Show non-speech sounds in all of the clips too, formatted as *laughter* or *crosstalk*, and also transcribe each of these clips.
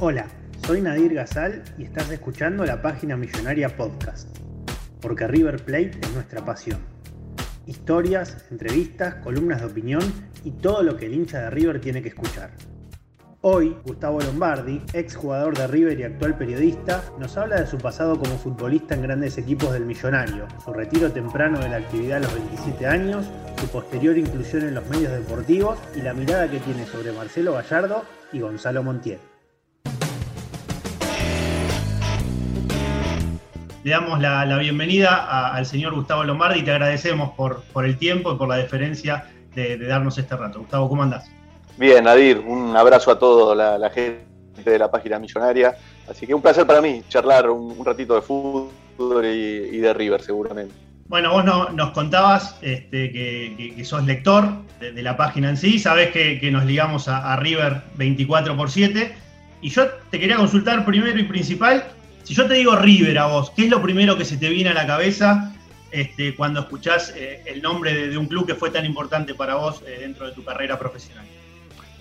Hola, soy Nadir Gazal y estás escuchando la página Millonaria Podcast. Porque River Plate es nuestra pasión. Historias, entrevistas, columnas de opinión y todo lo que el hincha de River tiene que escuchar. Hoy, Gustavo Lombardi, ex jugador de River y actual periodista, nos habla de su pasado como futbolista en grandes equipos del Millonario, su retiro temprano de la actividad a los 27 años, su posterior inclusión en los medios deportivos y la mirada que tiene sobre Marcelo Gallardo y Gonzalo Montiel. Le damos la, bienvenida al señor Gustavo Lombardi y te agradecemos por, por el tiempo y por la deferencia de, darnos este rato. Gustavo, ¿cómo andás? Bien, Nadir, un abrazo a toda la, gente de la página millonaria. Así que un placer para mí charlar un, ratito de fútbol y, de River, seguramente. Bueno, vos nos contabas este, que, sos lector de, la página en sí, sabés que, nos ligamos a, a River 24 por 7. Y yo te quería consultar primero y principal si yo te digo River a vos, ¿qué es lo primero que se te viene a la cabeza este, cuando escuchás eh, el nombre de, un club que fue tan importante para vos eh, dentro de tu carrera profesional?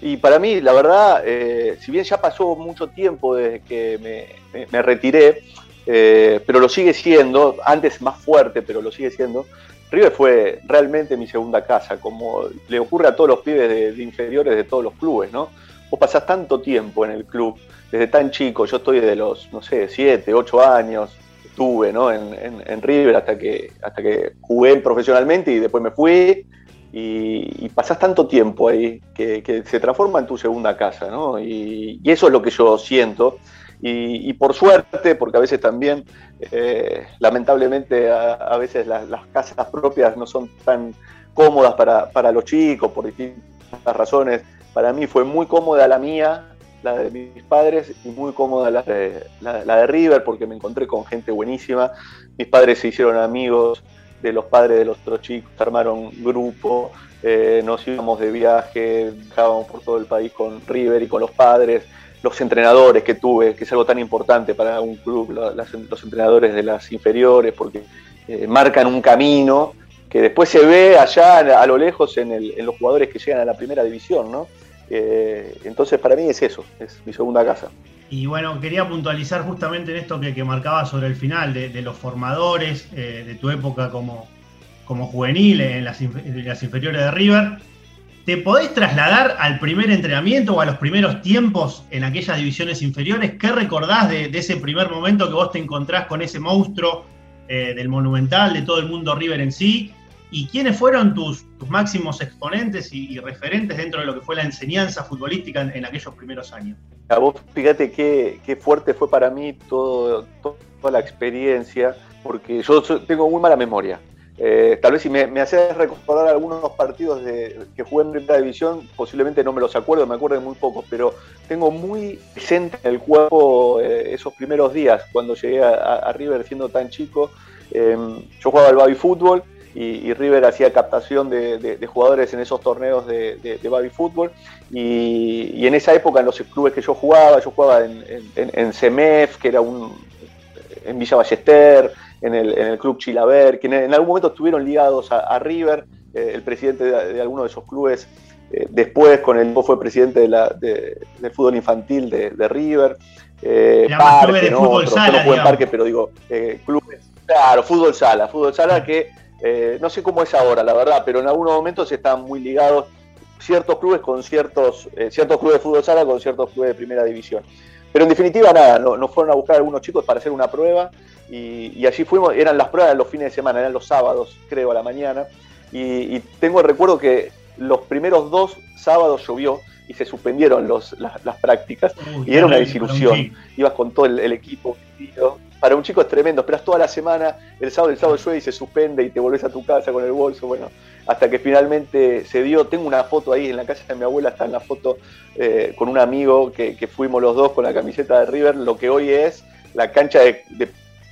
Y para mí, la verdad, eh, si bien ya pasó mucho tiempo desde que me, retiré, pero lo sigue siendo, antes más fuerte, pero lo sigue siendo, River fue realmente mi segunda casa, como le ocurre a todos los pibes de inferiores de todos los clubes, ¿no? Vos pasás tanto tiempo en el club, desde tan chico, yo estoy de los, no sé, 7, 8 años, estuve ¿no? en, River hasta que, hasta que jugué profesionalmente y después me fui. Y, pasás tanto tiempo ahí que, se transforma en tu segunda casa, ¿no? Y, eso es lo que yo siento. Y, por suerte, porque a veces también, eh, lamentablemente, a, veces las, casas propias no son tan cómodas para, para los chicos por distintas razones. Para mí fue muy cómoda la mía, la de mis padres y muy cómoda la de, la, de River porque me encontré con gente buenísima. Mis padres se hicieron amigos de los padres de los otros chicos, armaron grupo, eh, nos íbamos de viaje, viajábamos por todo el país con River y con los padres, los entrenadores que tuve, que es algo tan importante para un club, los entrenadores de las inferiores, porque eh, marcan un camino que después se ve allá a lo lejos en, en los jugadores que llegan a la primera división, ¿no? Eh, entonces para mí es eso, es mi segunda casa. Y bueno, quería puntualizar justamente en esto que, que marcaba sobre el final, de, los formadores eh, de tu época como, como juvenil en las, inferiores de River. ¿Te podés trasladar al primer entrenamiento o a los primeros tiempos en aquellas divisiones inferiores? ¿Qué recordás de, ese primer momento que vos te encontrás con ese monstruo eh, del Monumental, de todo el mundo River en sí? ¿Y quiénes fueron tus, máximos exponentes y, referentes dentro de lo que fue la enseñanza futbolística en, aquellos primeros años? A vos fíjate qué, qué fuerte fue para mí todo, toda la experiencia, porque yo tengo muy mala memoria. Eh, tal vez si me, me haces recordar algunos partidos de, que jugué en primera división, posiblemente no me los acuerdo, me acuerdo de muy pocos, pero tengo muy presente en el cuerpo eh, esos primeros días, cuando llegué a, River siendo tan chico. Eh, yo jugaba al baby fútbol y, River hacía captación de, jugadores en esos torneos de, de baby fútbol y, en esa época en los clubes que yo jugaba, yo jugaba en, en, CEMEF, que era un en Villa Ballester, en el, club Chilaver, que en, algún momento estuvieron ligados a, River, eh, el presidente de, alguno de esos clubes eh, después con el fue presidente de la, del fútbol infantil de, River. Eh, parque, de fútbol sala, no parque, pero digo, eh, clubes, claro, fútbol sala, fútbol sala que eh, no sé cómo es ahora, la verdad, pero en algunos momentos están muy ligados ciertos clubes con ciertos, eh, ciertos clubes de fútbol sala con ciertos clubes de primera división. Pero en definitiva, nada, nos fueron a buscar algunos chicos para hacer una prueba y, allí fuimos, eran las pruebas los fines de semana, eran los sábados, creo, a la mañana. Y, tengo el recuerdo que los primeros dos sábados llovió y se suspendieron los, las, prácticas y era una desilusión. Ibas con todo el, equipo Para un chico es tremendo, esperas toda la semana, el sábado, el sábado llueve y se suspende y te volvés a tu casa con el bolso, bueno, hasta que finalmente se dio. Tengo una foto ahí en la casa de mi abuela, está en la foto eh, con un amigo que, fuimos los dos con la camiseta de River, lo que hoy es la cancha de,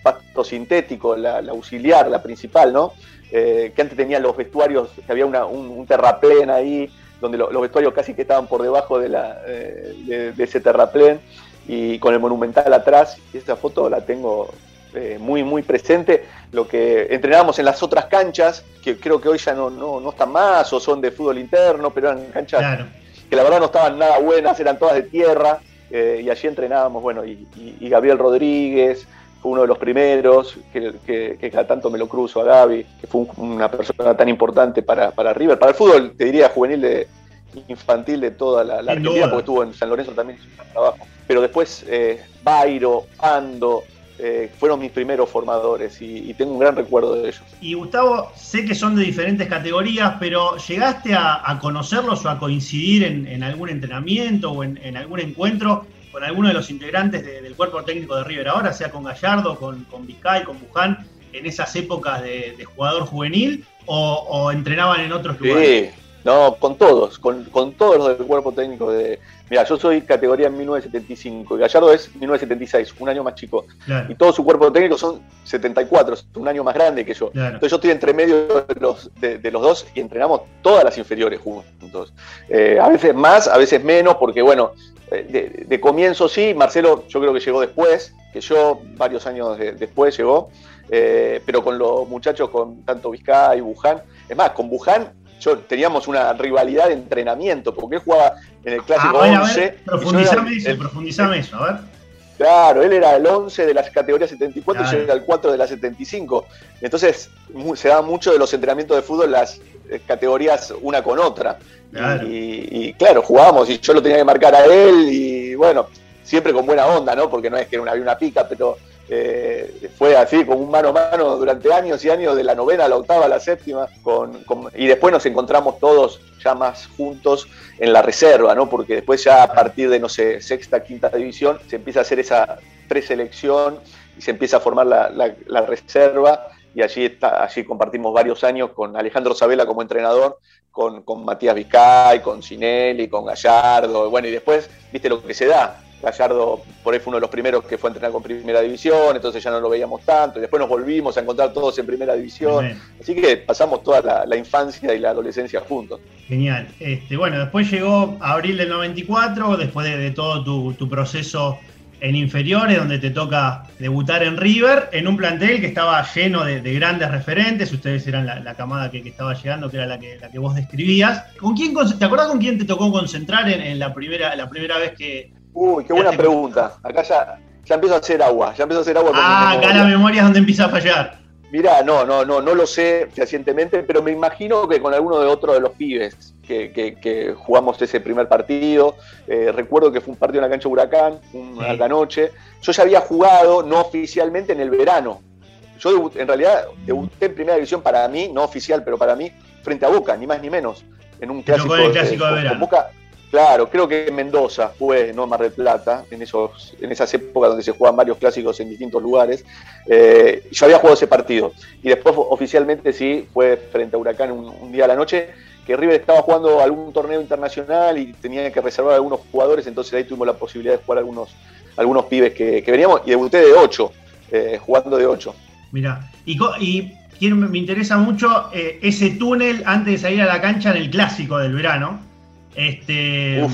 pasto sintético, la, auxiliar, la principal, ¿no? Eh, que antes tenía los vestuarios, que había un, terraplén ahí, donde los vestuarios casi que estaban por debajo de, eh, de, ese terraplén y con el monumental atrás. Y esta foto la tengo eh, muy, muy presente. Lo que entrenábamos en las otras canchas, que creo que hoy ya no, no, están más o son de fútbol interno, pero eran canchas que la verdad no estaban nada buenas, eran todas de tierra. Eh, y allí entrenábamos, bueno, y, Gabriel Rodríguez, fue uno de los primeros, que, cada tanto me lo cruzo a Gaby, que fue una persona tan importante para, para, River, para el fútbol, te diría, juvenil de infantil de toda la, la Argentina, porque estuvo en San Lorenzo también trabajo. Pero después, eh, Bairo, Ando, eh, fueron mis primeros formadores y, tengo un gran recuerdo de ellos. Y Gustavo, sé que son de diferentes categorías, pero ¿llegaste a, conocerlos o a coincidir en, algún entrenamiento o en, en, algún encuentro con alguno de los integrantes del cuerpo técnico de River ahora, sea con Gallardo, con, con Vizcay, con Buján, en esas épocas de, jugador juvenil, o, entrenaban en otros lugares? Sí, no, con todos, con, todos los del cuerpo técnico de... Mira, yo soy categoría en 1975 y Gallardo es 1976, un año más chico. Y todo su cuerpo técnico son 74, un año más grande que yo. Entonces yo estoy entre medio de los, de, los dos y entrenamos todas las inferiores juntos. Eh, a veces más, a veces menos, porque bueno, eh, de, comienzo sí, Marcelo yo creo que llegó después, que yo varios años después llegó, eh, pero con los muchachos, con tanto Vizcay y Buján, es más, con Buján yo teníamos una rivalidad de entrenamiento, porque él jugaba en el clásico ah, 11. profundizame eso, profundizame eso, a ver. Claro, él era el 11 de las categorías 74 y yo era el 4 de las 75. Entonces se da mucho de los entrenamientos de fútbol las eh, categorías una con otra. Y, claro, jugábamos y yo lo tenía que marcar a él y bueno, siempre con buena onda, ¿no? Porque no es que había una pica, pero eh, fue así, como un mano a mano durante años y años, de la novena a la octava a la séptima, con, y después nos encontramos todos ya más juntos en la reserva, ¿no? Porque después ya a partir de, no sé, sexta, quinta división, se empieza a hacer esa preselección y se empieza a formar la, la reserva y allí, está, allí compartimos varios años con Alejandro Sabela como entrenador, con, con Matías Vizcay, con Cinelli, con Gallardo, bueno, y después, viste lo que se da. Gallardo por ahí fue uno de los primeros que fue a entrenar con primera división, entonces ya no lo veíamos tanto, y después nos volvimos a encontrar todos en primera división. Así que pasamos toda la, infancia y la adolescencia juntos. Genial. Este, bueno, después llegó abril del 94, después de, todo tu, tu proceso en inferiores, donde te toca debutar en River, en un plantel que estaba lleno de, grandes referentes, ustedes eran la, camada que, estaba llegando, que era la que, la que vos describías. ¿Con quién, ¿Te acordás con quién te tocó concentrar en, la, primera, la primera vez que... Uy, qué buena pregunta. Acá ya, ya empiezo a hacer agua, ya empiezo a hacer agua. Ah, acá la memoria es donde empieza a fallar. Mirá, no, no, no, no lo sé fehacientemente, pero me imagino que con alguno de otros de los pibes que, jugamos ese primer partido. Eh, recuerdo que fue un partido en la cancha Huracán, una noche. Yo ya había jugado, no oficialmente, en el verano. Yo en realidad debuté en primera división para mí, no oficial, pero para mí, frente a Boca, ni más ni menos. En un clásico, de, verano. Claro, creo que en Mendoza fue, no Mar del Plata, en, esos, en esas épocas donde se juegan varios clásicos en distintos lugares. Eh, yo había jugado ese partido. Y después oficialmente sí, fue frente a Huracán un día a la noche que River estaba jugando algún torneo internacional y tenía que reservar algunos jugadores, entonces ahí tuvimos la posibilidad de jugar algunos, algunos pibes que, veníamos y debuté de 8, eh, jugando de 8. Mira, y, y me interesa mucho eh, ese túnel antes de salir a la cancha en el clásico del verano. Este,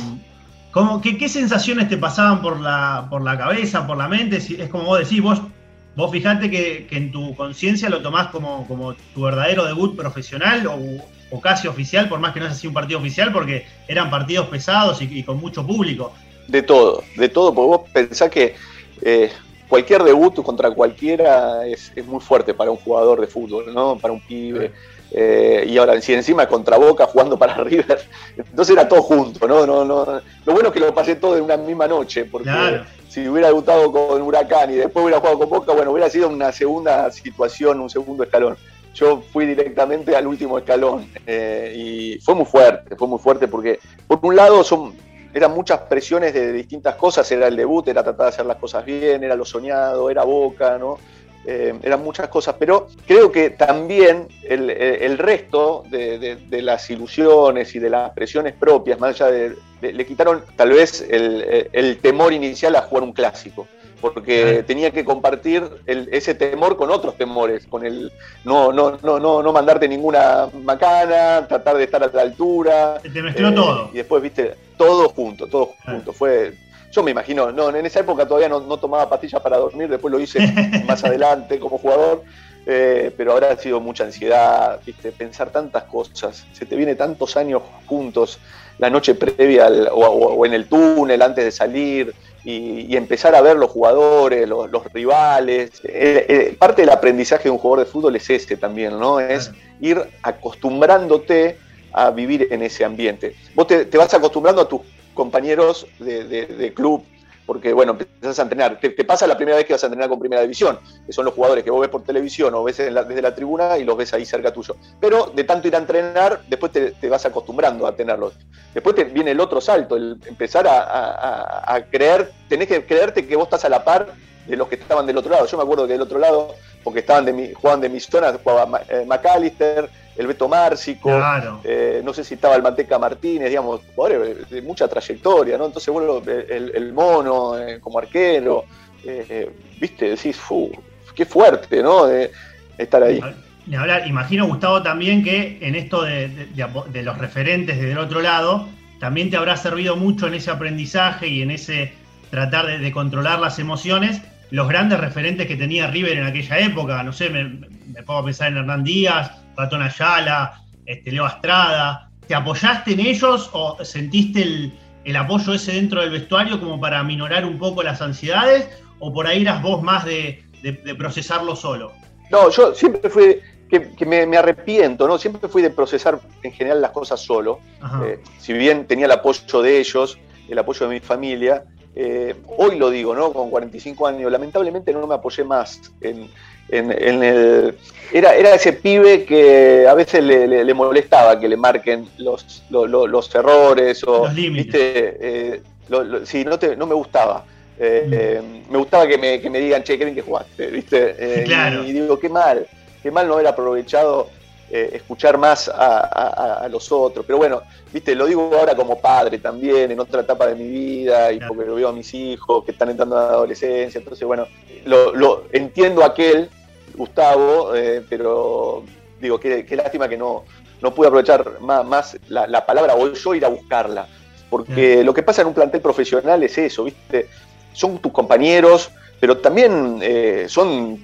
qué, sensaciones te pasaban por la, por la cabeza, por la mente? Es como vos decís, vos, vos fijate que, en tu conciencia lo tomás como, como tu verdadero debut profesional o, o casi oficial, por más que no sea así un partido oficial, porque eran partidos pesados y, con mucho público. De todo, de todo, porque vos pensás que eh, cualquier debut contra cualquiera es, muy fuerte para un jugador de fútbol, ¿no? Para un pibe. Eh, y ahora, si encima contra Boca jugando para *laughs* River, entonces era todo junto, ¿no? no, no Lo bueno es que lo pasé todo en una misma noche, porque si hubiera debutado con Huracán y después hubiera jugado con Boca, bueno, hubiera sido una segunda situación, un segundo escalón yo fui directamente al último escalón eh, y fue muy fuerte, fue muy fuerte porque por un lado son, eran muchas presiones de distintas cosas, era el debut, era tratar de hacer las cosas bien, era lo soñado, era Boca, ¿no? Eh, eran muchas cosas, pero creo que también el, resto de, las ilusiones y de las presiones propias, más allá de, le quitaron tal vez el, temor inicial a jugar un clásico porque tenía que compartir ese temor con otros temores, con el no, no, no, no, no mandarte ninguna macana, tratar de estar a la altura. te mezcló eh, todo. Y después, viste, todo junto, todo junto. Fue, yo me imagino, no, en esa época todavía no, tomaba pastillas para dormir, después lo hice *laughs* más adelante como jugador. Eh, pero ahora ha sido mucha ansiedad, ¿viste? pensar tantas cosas, se te viene tantos años juntos, la noche previa o, en el túnel antes de salir, y, empezar a ver los jugadores, los, rivales. Eh, eh, parte del aprendizaje de un jugador de fútbol es este también, ¿no? Es ir acostumbrándote a vivir en ese ambiente. Vos te, vas acostumbrando a tus compañeros de club, porque bueno, empezás a entrenar. Te, pasa la primera vez que vas a entrenar con primera división, que son los jugadores que vos ves por televisión o ves desde la tribuna y los ves ahí cerca tuyo. Pero de tanto ir a entrenar, después te, vas acostumbrando a tenerlos. Después te viene el otro salto, el empezar a, creer, tenés que creerte que vos estás a la par de los que estaban del otro lado. Yo me acuerdo que del otro lado, porque estaban de mi, jugaban de mi zona, jugaba eh, el Beto Márcico, eh, no sé si estaba el Manteca Martínez, digamos, de mucha trayectoria, ¿no? Entonces, bueno, el, mono eh, como arquero, eh, viste, decís, qué fuerte, ¿no? estar ahí. Ni hablar, imagino, Gustavo, también que en esto de, los referentes del otro lado, también te habrá servido mucho en ese aprendizaje y en ese tratar de, controlar las emociones, los grandes referentes que tenía River en aquella época, no sé, me, me pongo a pensar en Hernán Díaz, Ratón Ayala, este, Leo Astrada. ¿Te apoyaste en ellos o sentiste el, apoyo ese dentro del vestuario como para minorar un poco las ansiedades? ¿O por ahí eras vos más de, procesarlo solo? No, yo siempre fui, que, me, arrepiento, ¿no? Siempre fui de procesar en general las cosas solo. Eh, si bien tenía el apoyo de ellos, el apoyo de mi familia, eh, hoy lo digo, ¿no? Con 45 años, lamentablemente no me apoyé más en, en, el, era, era ese pibe que a veces le, molestaba que le marquen los, los, errores o, los límites. Eh, sí, no, no me gustaba. Eh, mm. me gustaba que me, que me, digan, che, qué bien que jugaste, ¿viste? y, digo, qué mal, qué mal no haber aprovechado escuchar más a, los otros. Pero bueno, viste, lo digo ahora como padre también, en otra etapa de mi vida, y porque lo veo a mis hijos que están entrando en la adolescencia. Entonces, bueno, lo, lo entiendo aquel Gustavo, eh, pero digo, qué, lástima que no, no pude aprovechar más, la, palabra o yo ir a buscarla. Porque lo que pasa en un plantel profesional es eso, ¿viste? Son tus compañeros, pero también eh, son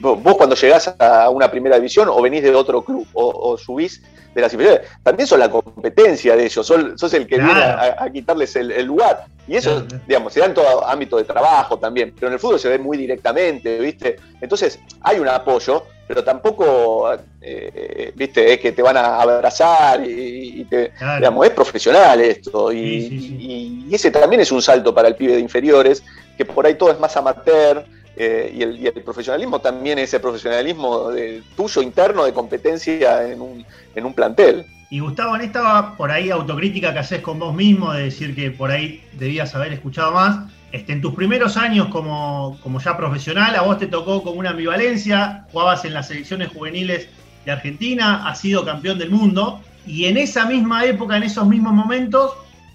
vos cuando llegás a una primera división o venís de otro club o, subís de las inferiores, también son la competencia de ellos, sos, el que viene a, quitarles el, lugar. Y eso, digamos, se da en todo ámbito de trabajo también, pero en el fútbol se ve muy directamente, ¿viste? Entonces hay un apoyo, pero tampoco, eh, ¿viste? Es que te van a abrazar y, te, digamos, es profesional esto. y ese también es un salto para el pibe de inferiores que por ahí todo es más amateur eh, y, el, profesionalismo también es el profesionalismo de, tuyo interno de competencia en un, plantel. Y Gustavo, en esta por ahí autocrítica que haces con vos mismo, de decir que por ahí debías haber escuchado más. Este, en tus primeros años como ya profesional, a vos te tocó como una ambivalencia, jugabas en las selecciones juveniles de Argentina, has sido campeón del mundo, y en esa misma época, en esos mismos momentos,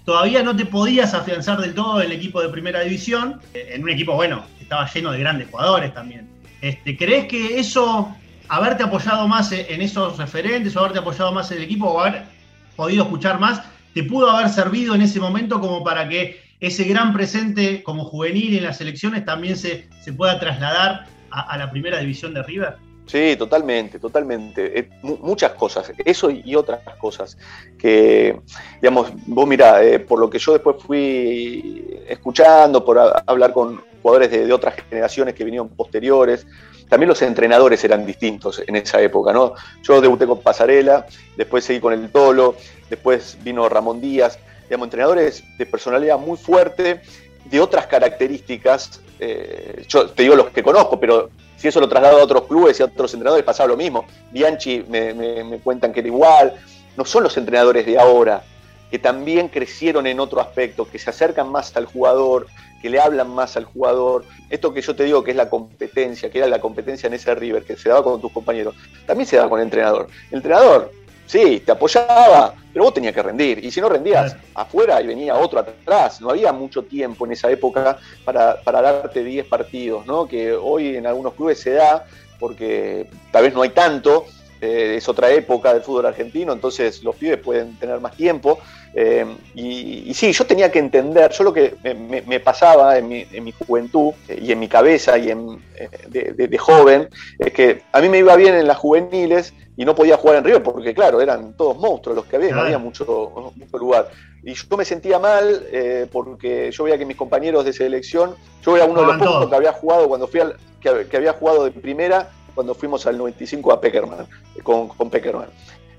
todavía no te podías afianzar del todo en el equipo de primera división, eh, en un equipo, bueno, que estaba lleno de grandes jugadores también. Este, ¿Crees que eso, haberte apoyado más en esos referentes, o haberte apoyado más en el equipo, o haber podido escuchar más, te pudo haber servido en ese momento como para que ese gran presente como juvenil en las elecciones también se, se pueda trasladar a la primera división de River? Sí, totalmente, totalmente. Eh, muchas cosas, eso y otras cosas. Que, digamos, vos mirá, eh, por lo que yo después fui escuchando, por hablar con jugadores de, otras generaciones que vinieron posteriores, también los entrenadores eran distintos en esa época, ¿no? Yo debuté con Pasarela, después seguí con el Tolo, después vino Ramón Díaz, digamos, entrenadores de personalidad muy fuerte, de otras características eh, yo te digo los que conozco, pero si eso lo traslado a otros clubes y a otros entrenadores, pasaba lo mismo. Bianchi me, me cuentan que era igual. No son los entrenadores de ahora, que también crecieron en otro aspecto, que se acercan más al jugador, que le hablan más al jugador. Esto que yo te digo que es la competencia, que era la competencia en ese River, que se daba con tus compañeros, también se daba con el entrenador. El entrenador, sí, te apoyaba, pero vos tenías que rendir. Y si no rendías afuera y venía otro atrás, no había mucho tiempo en esa época para, para darte 10 partidos, ¿no? que hoy en algunos clubes se da porque tal vez no hay tanto, eh, es otra época del fútbol argentino, entonces los pibes pueden tener más tiempo. Eh, y, sí, yo tenía que entender, yo lo que me, pasaba en mi, juventud eh, y en mi cabeza y en, de, joven, es que a mí me iba bien en las juveniles y no podía jugar en Río porque, claro, eran todos monstruos los que había, no había mucho, mucho lugar. Y yo me sentía mal porque yo veía que mis compañeros de selección, yo era uno de los pocos que había jugado cuando fui al, que había jugado de primera cuando fuimos al 95 a Peckerman, con, con Peckerman.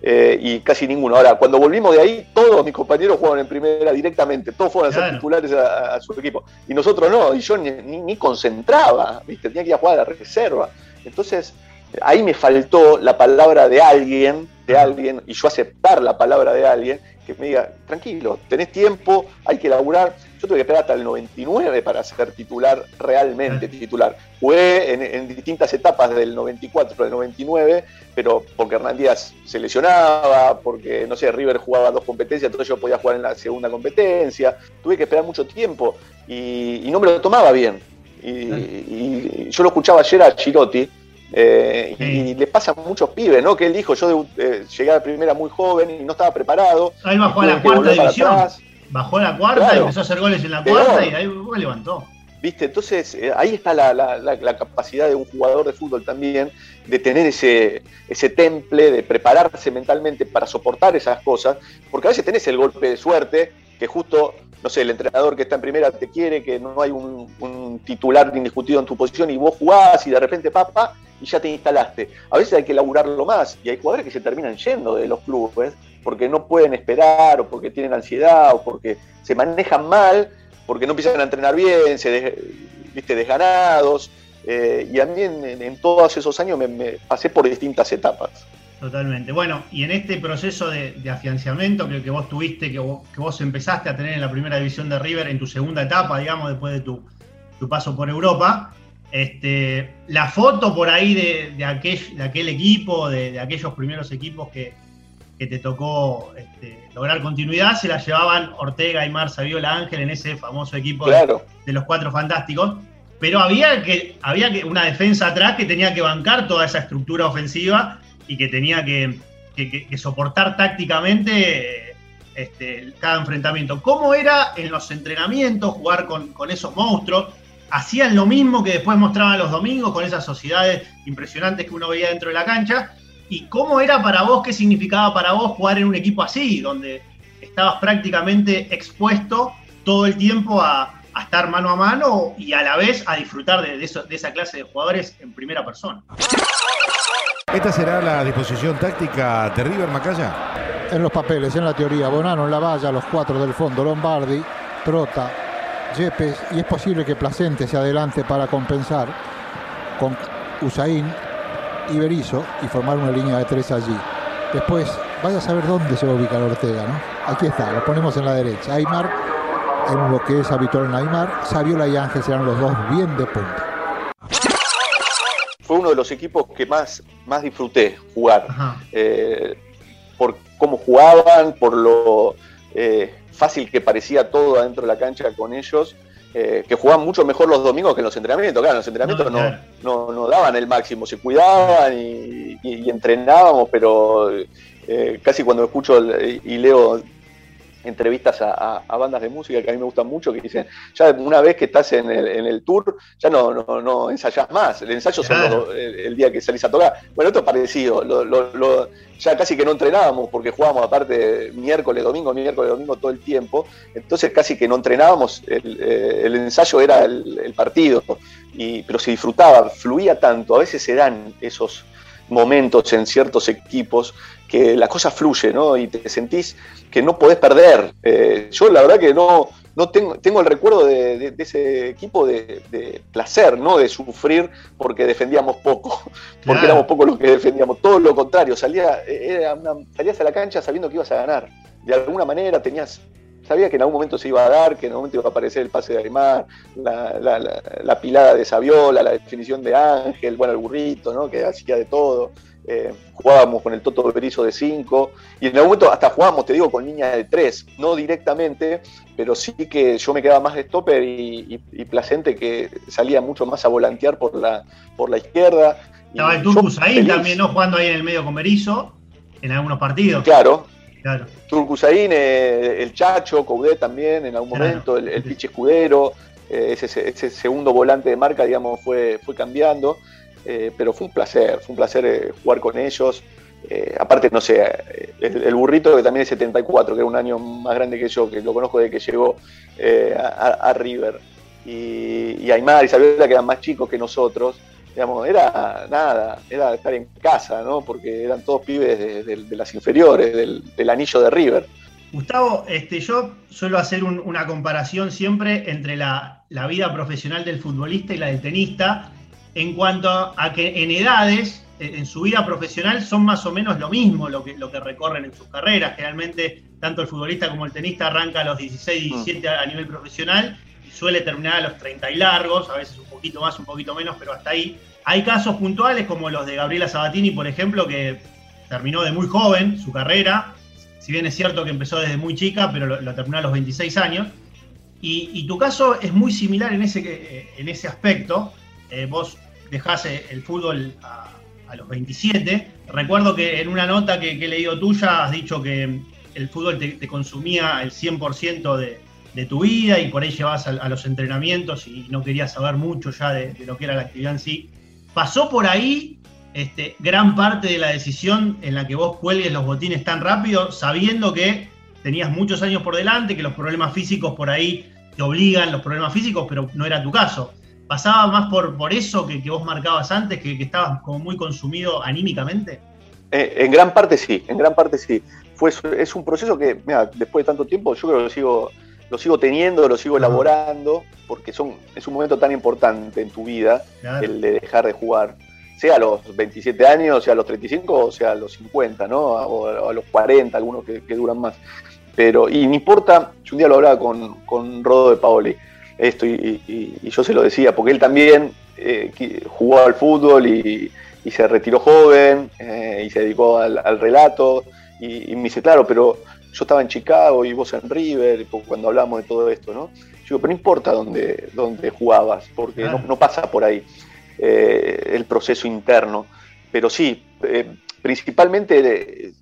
Eh, y casi ninguno. Ahora, cuando volvimos de ahí, todos mis compañeros jugaban en primera directamente, todos fueron a ser titulares a, su equipo. Y nosotros no, y yo ni, concentraba, ¿viste? tenía que ir a jugar a la reserva. Entonces, ahí me faltó la palabra de alguien, de alguien, y yo aceptar la palabra de alguien que me diga, tranquilo, tenés tiempo, hay que laburar. Yo tuve que esperar hasta el 99 para ser titular, realmente titular. Jugué en, distintas etapas del 94, del 99, pero porque Hernán Díaz se lesionaba, porque, no sé, River jugaba dos competencias, entonces yo podía jugar en la segunda competencia. Tuve que esperar mucho tiempo y, no me lo tomaba bien. Y, yo lo escuchaba ayer a Chirotti, eh, y le pasa a muchos pibes, ¿no? Que él dijo, yo eh, llegué a la primera muy joven y no estaba preparado. Ahí bajó a la cuarta división. Bajó la cuarta y empezó a hacer goles en la cuarta y ahí levantó. ¿Viste? Entonces, eh, ahí está la, capacidad de un jugador de fútbol también de tener ese, ese temple, de prepararse mentalmente para soportar esas cosas, porque a veces tenés el golpe de suerte, que justo, no sé, el entrenador que está en primera te quiere, que no hay un, titular indiscutido en tu posición y vos jugás y de repente, papá, y ya te instalaste. A veces hay que laburarlo más y hay jugadores que se terminan yendo de los clubes porque no pueden esperar o porque tienen ansiedad o porque se manejan mal, porque no empiezan a entrenar bien, se viste desganados. Eh, y a mí en, todos esos años me, pasé por distintas etapas. Totalmente. Bueno, y en este proceso de, afianciamiento que, que vos tuviste, que vos, empezaste a tener en la primera división de River, en tu segunda etapa, digamos, después de tu, tu paso por Europa, este, la foto por ahí de, aquel, de aquel, equipo, de, aquellos primeros equipos que, te tocó este, lograr continuidad, se la llevaban Ortega, Aymar, Saviola, Ángel en ese famoso equipo de, los cuatro fantásticos. Pero había, que, había que una defensa atrás que tenía que bancar toda esa estructura ofensiva y que tenía que, soportar tácticamente este, cada enfrentamiento. ¿Cómo era en los entrenamientos jugar con, con esos monstruos? hacían lo mismo que después mostraban los domingos con esas sociedades impresionantes que uno veía dentro de la cancha. ¿Y cómo era para vos, qué significaba para vos jugar en un equipo así, donde estabas prácticamente expuesto todo el tiempo a, estar mano a mano y a la vez a disfrutar de, esa clase de jugadores en primera persona? ¿Esta será la disposición táctica de River Macaya? En los papeles, en la teoría, Bonano en la valla, los cuatro del fondo, Lombardi, Trota, Yepes y es posible que Placente se adelante para compensar con Usain y Berizzo y formar una línea de tres allí. Después, vaya a saber dónde se va a ubicar Ortega, ¿no? Aquí está, lo ponemos en la derecha. Aymar, en lo que es habitual en Aymar, Saviola y Ángel serán los dos bien de punta. Fue uno de los equipos que más, más disfruté jugar. Eh, por cómo jugaban, por lo eh, fácil que parecía todo adentro de la cancha con ellos, eh, que jugaban mucho mejor los domingos que en los entrenamientos. Claro, en los entrenamientos no, no, daban el máximo, se cuidaban y, entrenábamos, pero eh, casi cuando escucho y leo entrevistas a, bandas de música que a mí me gustan mucho, que dicen, ya una vez que estás en el, tour, ya no, no, no, ensayás más, el ensayo solo el, día que salís a tocar. Bueno, esto es parecido, ya casi que no entrenábamos porque jugábamos aparte miércoles, domingo, miércoles, domingo todo el tiempo, entonces casi que no entrenábamos, el, eh, ensayo era el, partido, y, pero se disfrutaba, fluía tanto, a veces se dan esos momentos en ciertos equipos que la cosa fluye, ¿no? Y te sentís que no podés perder. Eh, yo la verdad que no, no tengo, tengo el recuerdo de, ese equipo de, placer, no de sufrir porque defendíamos poco, *laughs* porque éramos pocos los que defendíamos. Todo lo contrario, salía, era salías a la cancha sabiendo que ibas a ganar. De alguna manera tenías sabía que en algún momento se iba a dar, que en algún momento iba a aparecer el pase de Aymar, la, pilada de Saviola, la definición de Ángel, bueno, el burrito, ¿no? que hacía de todo. Eh, jugábamos con el Toto Berizo de 5 y en algún momento hasta jugábamos, te digo, con línea de 3, no directamente, pero sí que yo me quedaba más de stopper y, Placente que salía mucho más a volantear por la, por la izquierda. Estaba el Turcus ahí también, ¿no? Jugando ahí en el medio con Berizzo en algunos partidos. Claro, Claro. Eh, el Chacho, Coudet también en algún momento, el, el Piche Escudero, eh, ese, segundo volante de marca, digamos, fue, fue cambiando. Eh, pero fue un placer, fue un placer jugar con ellos. aparte, no sé, el, burrito que también es 74, que era un año más grande que yo, que lo conozco desde que llegó a, River. Y, y Aymar y Isabela, que eran más chicos que nosotros, digamos, era nada, era estar en casa, ¿no? Porque eran todos pibes de, las inferiores, del, anillo de River. Gustavo, este, yo suelo hacer una comparación siempre entre la, vida profesional del futbolista y la del tenista, en cuanto a que en edades, en su vida profesional, son más o menos lo mismo lo que, lo que recorren en sus carreras. Generalmente, tanto el futbolista como el tenista arranca a los 16, 17 a nivel profesional suele terminar a los 30 y largos, a veces un poquito más, un poquito menos, pero hasta ahí. Hay casos puntuales como los de Gabriela Sabatini, por ejemplo, que terminó de muy joven su carrera, si bien es cierto que empezó desde muy chica, pero lo, terminó a los 26 años. Y, tu caso es muy similar en ese, en ese aspecto. Eh, vos dejás el fútbol a, los 27. Recuerdo que en una nota que, he leído tuya has dicho que el fútbol te, consumía el 100% de, de tu vida y por ahí llevabas a, los entrenamientos y no querías saber mucho ya de, lo que era la actividad en sí. ¿Pasó por ahí este, gran parte de la decisión en la que vos cuelgues los botines tan rápido, sabiendo que tenías muchos años por delante, que los problemas físicos por ahí te obligan, los problemas físicos, pero no era tu caso? ¿Pasaba más por, por eso que, vos marcabas antes, que, estabas como muy consumido anímicamente? Eh, en gran parte sí, en gran parte sí. Fue, es un proceso que, mira, después de tanto tiempo, yo creo que sigo lo sigo teniendo, lo sigo elaborando, porque son, es un momento tan importante en tu vida, el de dejar de jugar, sea a los 27 años, sea a los 35 o sea a los 50, ¿no? O a los 40, algunos que, duran más. Pero, y no importa, yo un día lo hablaba con, con Rodo de Paoli, esto, y, yo se lo decía, porque él también eh, jugó al fútbol y, se retiró joven eh, y se dedicó al, al relato, y, me dice, claro, pero yo estaba en Chicago y vos en River, cuando hablamos de todo esto, ¿no? Yo digo, pero no importa dónde, dónde jugabas, porque no, pasa por ahí eh, el proceso interno. Pero sí, eh, principalmente,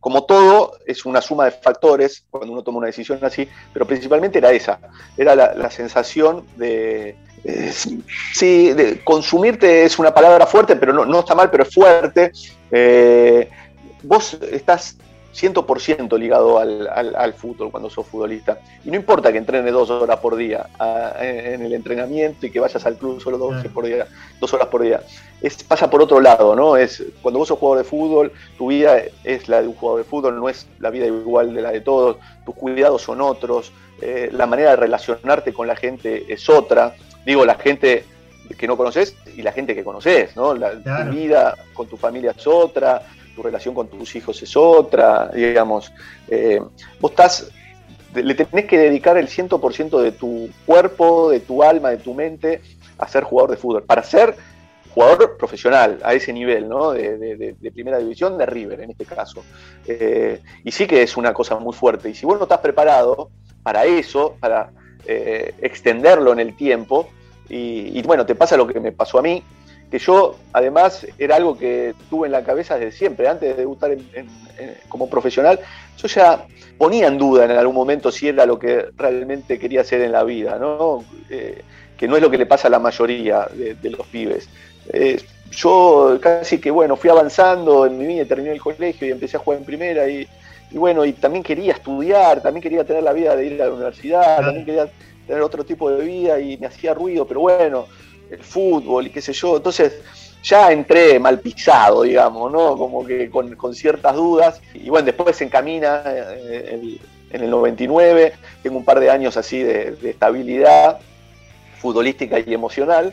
como todo, es una suma de factores cuando uno toma una decisión así, pero principalmente era esa, era la, sensación de, sí, de consumirte es una palabra fuerte, pero no, no está mal, pero es fuerte. Eh, vos estás 100% ligado al, fútbol cuando sos futbolista. Y no importa que entrenes dos horas por día en el entrenamiento y que vayas al club solo dos, por día, dos horas por día. Es, pasa por otro lado, ¿no? Es, cuando vos sos jugador de fútbol, tu vida es la de un jugador de fútbol, no es la vida igual de la de todos, tus cuidados son otros, eh, la manera de relacionarte con la gente es otra. Digo, la gente que no conoces y la gente que conoces, ¿no? La, Tu vida con tu familia es otra, tu relación con tus hijos es otra, digamos. Eh, vos estás, le tenés que dedicar el 100% de tu cuerpo, de tu alma, de tu mente a ser jugador de fútbol, para ser jugador profesional a ese nivel, ¿no? De, primera división, de River en este caso. Eh, y sí que es una cosa muy fuerte. Y si vos no estás preparado para eso, para eh, extenderlo en el tiempo, y, bueno, te pasa lo que me pasó a mí, que yo además era algo que tuve en la cabeza desde siempre, antes de debutar como profesional, yo ya ponía en duda en algún momento si era lo que realmente quería hacer en la vida, ¿no? Eh, que no es lo que le pasa a la mayoría de, los pibes. Eh, yo casi que, bueno, fui avanzando en mi vida, terminé el colegio y empecé a jugar en primera y, bueno, y también quería estudiar, también quería tener la vida de ir a la universidad, también quería tener otro tipo de vida y me hacía ruido, pero bueno, el fútbol y qué sé yo. Entonces ya entré mal pisado, digamos, ¿no? Como que con, ciertas dudas. Y bueno, después se encamina eh, en el 99, tengo un par de años así de, estabilidad futbolística y emocional,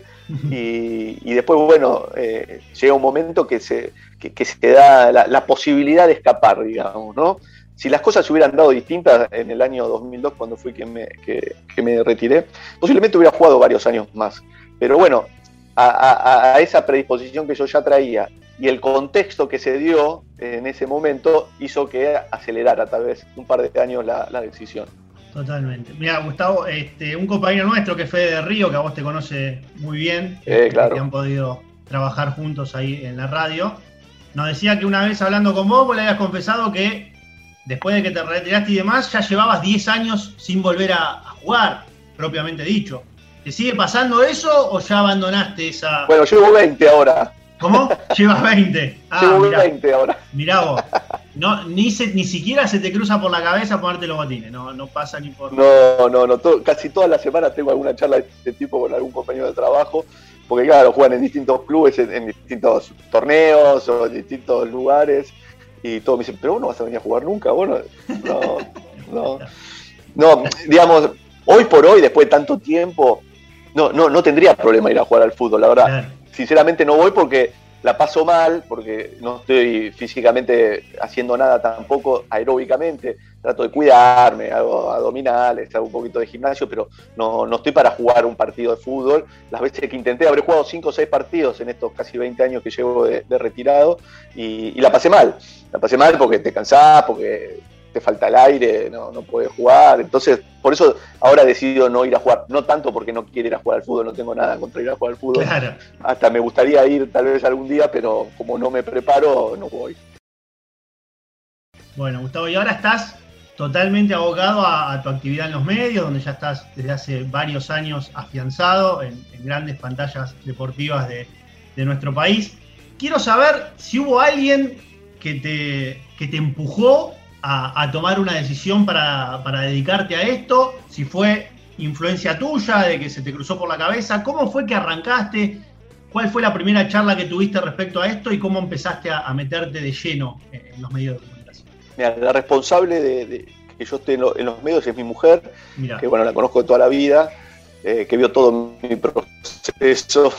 y, después, bueno, eh, llega un momento que se, que, se da la, posibilidad de escapar, digamos, ¿no? Si las cosas se hubieran dado distintas en el año 2002, cuando fui que me, que, me retiré, posiblemente hubiera jugado varios años más. Pero bueno, a, esa predisposición que yo ya traía y el contexto que se dio en ese momento hizo que acelerara tal vez un par de años la, decisión. Totalmente. Mira, Gustavo, este, un compañero nuestro que fue de Río, que a vos te conoce muy bien, eh, claro. que han podido trabajar juntos ahí en la radio, nos decía que una vez hablando con vos, vos le habías confesado que después de que te retiraste y demás, ya llevabas 10 años sin volver a, jugar, propiamente dicho. ¿Te sigue pasando eso o ya abandonaste esa...? Bueno, llevo 20 ahora. ¿Cómo? *laughs* Llevas 20. Ah, llevo 20 ahora. Mirá vos. *laughs* No, ni, ni siquiera se te cruza por la cabeza ponerte los botines, no, no pasa ni por... No, no, no, casi todas las semanas tengo alguna charla de este tipo con algún compañero de trabajo porque claro, juegan en distintos clubes, en, distintos torneos o en distintos lugares, y todos me dicen, pero vos no vas a venir a jugar nunca, bueno, no, no, *laughs* no, digamos, hoy por hoy, después de tanto tiempo, no, no, no tendría problema ir a jugar al fútbol, la verdad. Sinceramente no voy porque la paso mal, porque no estoy físicamente haciendo nada tampoco aeróbicamente, trato de cuidarme, hago abdominales, hago un poquito de gimnasio, pero no, no estoy para jugar un partido de fútbol. Las veces que intenté, habré jugado 5 o 6 partidos en estos casi 20 años que llevo de, retirado y, la pasé mal. La pasé mal porque te cansás, porque te falta el aire, no, no puedes jugar. Entonces, por eso ahora he decidido no ir a jugar. No tanto porque no quiero ir a jugar al fútbol, no tengo nada contra ir a jugar al fútbol. Hasta me gustaría ir tal vez algún día, pero como no me preparo, no voy. Bueno, Gustavo, y ahora estás totalmente abocado a, tu actividad en los medios, donde ya estás desde hace varios años afianzado en, grandes pantallas deportivas de, nuestro país. Quiero saber si hubo alguien que te, que te empujó a, tomar una decisión para, para, dedicarte a esto, si fue influencia tuya, de que se te cruzó por la cabeza, cómo fue que arrancaste, cuál fue la primera charla que tuviste respecto a esto y cómo empezaste a meterte de lleno en los medios de comunicación la responsable de, que yo esté en, los medios es mi mujer, que bueno, la conozco de toda la vida, eh, que vio todo mi proceso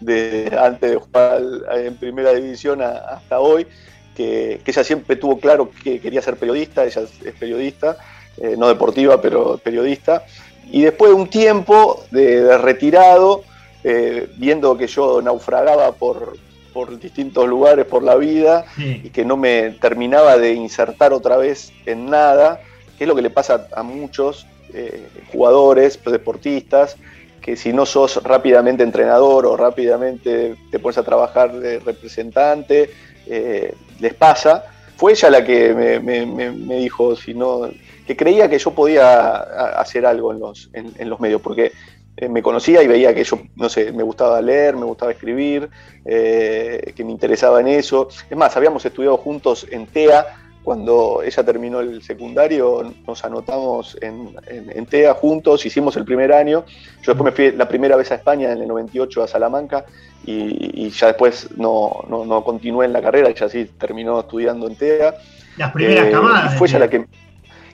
de antes de jugar en primera división hasta hoy, que, ella siempre tuvo claro que quería ser periodista, ella es periodista, eh, no deportiva, pero periodista. Y después de un tiempo de, retirado, eh, viendo que yo naufragaba por, por distintos lugares por la vida y que no me terminaba de insertar otra vez en nada, que es lo que le pasa a muchos eh, jugadores, deportistas, que si no sos rápidamente entrenador o rápidamente te pones a trabajar de representante, eh, les pasa. Fue ella la que me, dijo si no, que creía que yo podía hacer algo en los, en los medios, porque eh, me conocía y veía que yo, no sé, me gustaba leer, me gustaba escribir, eh, que me interesaba en eso. Es más, habíamos estudiado juntos en TEA, cuando ella terminó el secundario, nos anotamos en, TEA juntos, hicimos el primer año. Yo después me fui la primera vez a España en el 98 a Salamanca y, ya después no, no, continué en la carrera, ella sí terminó estudiando en TEA. Las primeras eh, camadas. Fue ella la que...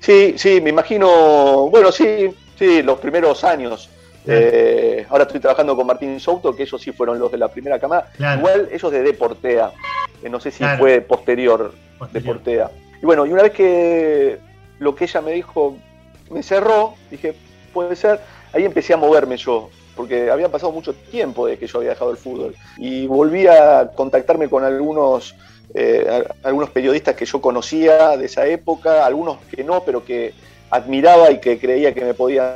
Sí, sí, me imagino, bueno, sí, sí, los primeros años. Eh, ahora estoy trabajando con Martín Souto, que ellos sí fueron los de la primera camada. Igual ellos de Deportea. no sé si fue posterior, Deportea. Y bueno, y una vez que lo que ella me dijo me cerró, dije, puede ser, ahí empecé a moverme yo, porque había pasado mucho tiempo de que yo había dejado el fútbol. Y volví a contactarme con algunos, eh, algunos periodistas que yo conocía de esa época, algunos que no, pero que admiraba y que creía que me podían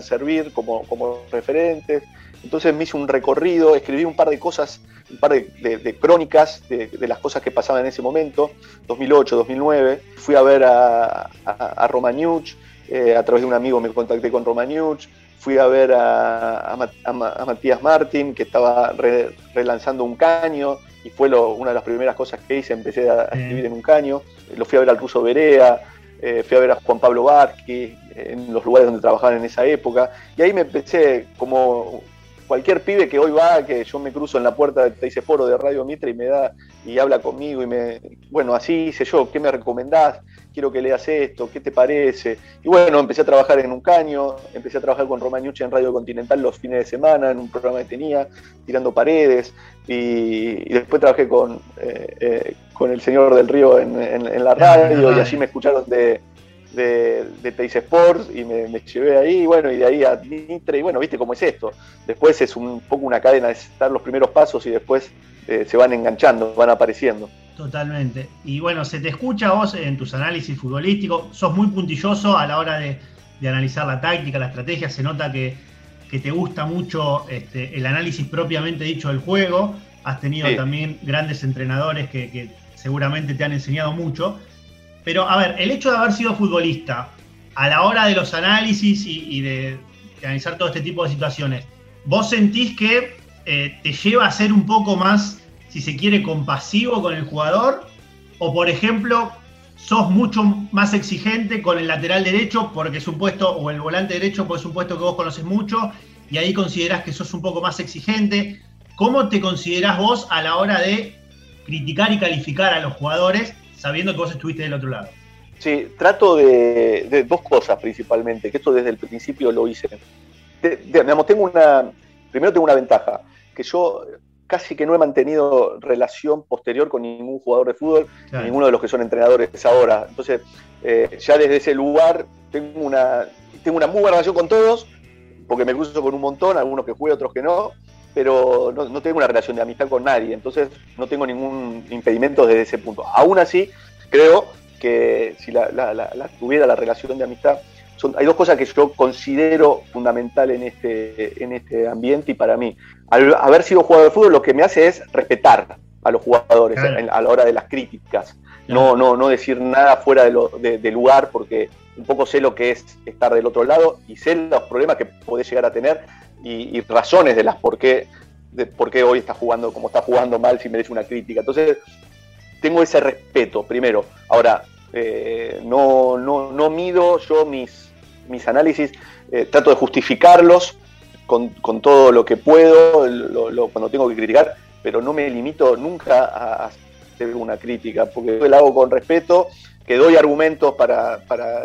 servir como, como referentes. Entonces me hice un recorrido, escribí un par de cosas, un par de, crónicas de, las cosas que pasaban en ese momento, 2008, 2009. Fui a ver a, a, Romaniuch, eh, a través de un amigo me contacté con Romaniuch. Fui a ver a, Matías Martín, que estaba relanzando un caño, y fue una de las primeras cosas que hice, empecé a, escribir en un caño. Lo fui a ver al ruso Berea, eh, fui a ver a Juan Pablo Barqui, en los lugares donde trabajaban en esa época, y ahí me empecé como cualquier pibe que hoy va, que yo me cruzo en la puerta de Teis Foro de Radio Mitre y me da y habla conmigo y me, bueno, así hice yo, ¿qué me recomendás? Quiero que leas esto, ¿qué te parece? Y bueno, empecé a trabajar en un caño, empecé a trabajar con Romañucci en Radio Continental los fines de semana, en un programa que tenía, tirando paredes, y, después trabajé con, eh, eh, con el señor del río en, la radio, y allí me escucharon de, de, de Teis Sports y me, llevé ahí, y bueno, y de ahí a Mitre, y bueno, viste cómo es esto. Después es un poco una cadena, de estar los primeros pasos y después eh, se van enganchando, van apareciendo. Totalmente. Y bueno, se te escucha vos en tus análisis futbolísticos, sos muy puntilloso a la hora de, analizar la táctica, la estrategia, se nota que, te gusta mucho este, el análisis propiamente dicho del juego, has tenido también grandes entrenadores que seguramente te han enseñado mucho. Pero, a ver, el hecho de haber sido futbolista a la hora de los análisis y, de, analizar todo este tipo de situaciones, ¿vos sentís que eh, te lleva a ser un poco más, si se quiere, compasivo con el jugador? O, por ejemplo, sos mucho más exigente con el lateral derecho porque es un puesto, o el volante derecho porque es un puesto que vos conoces mucho y ahí considerás que sos un poco más exigente. ¿Cómo te considerás vos a la hora de criticar y calificar a los jugadores sabiendo que vos estuviste del otro lado. Sí, trato de, dos cosas principalmente, que esto desde el principio lo hice. tengo una, primero tengo una ventaja, que yo casi que no he mantenido relación posterior con ningún jugador de fútbol, ninguno de los que son entrenadores ahora. Entonces, eh, ya desde ese lugar tengo una, tengo una muy buena relación con todos, porque me cruzo con un montón, algunos que juegan, otros que no, pero no, tengo una relación de amistad con nadie, entonces no tengo ningún impedimento desde ese punto. Aún así, creo que si la, tuviera la relación de amistad, son, hay dos cosas que yo considero fundamental en este, en este ambiente y para mí. Al haber sido jugador de fútbol, lo que me hace es respetar a los jugadores a la hora de las críticas. No, no, no decir nada fuera de, lo, de, lugar porque un poco sé lo que es estar del otro lado y sé los problemas que podés llegar a tener y, razones de las por qué, de por qué hoy está jugando como está jugando mal si merece una crítica. Entonces, tengo ese respeto, primero. Ahora, eh, no, no, no, mido yo mis, mis análisis, eh, trato de justificarlos con, con, todo lo que puedo, cuando tengo que criticar, pero no me limito nunca a hacer una crítica, porque yo lo hago con respeto que doy argumentos para,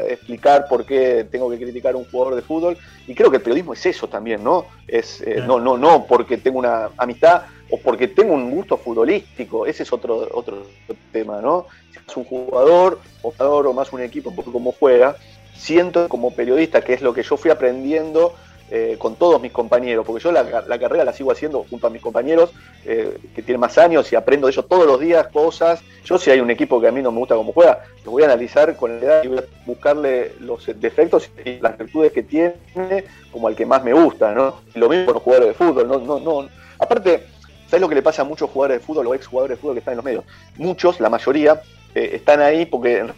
explicar por qué tengo que criticar a un jugador de fútbol. Y creo que el periodismo es eso también, ¿no? Es, eh, no, no, no porque tengo una amistad o porque tengo un gusto futbolístico. Ese es otro, otro tema, ¿no? Si es un jugador, o jugador o más un equipo, porque como juega, siento como periodista, que es lo que yo fui aprendiendo eh, con todos mis compañeros, porque yo la, carrera la sigo haciendo junto a mis compañeros eh, que tienen más años y aprendo de ellos todos los días cosas. Yo si hay un equipo que a mí no me gusta cómo juega, lo voy a analizar con la edad y voy a buscarle los defectos y las virtudes que tiene como al que más me gusta, ¿no? lo mismo con los jugadores de fútbol, no, no, no. Aparte, ¿sabes lo que le pasa a muchos jugadores de fútbol o ex jugadores de fútbol que están en los medios? Muchos, la mayoría, eh, están ahí porque en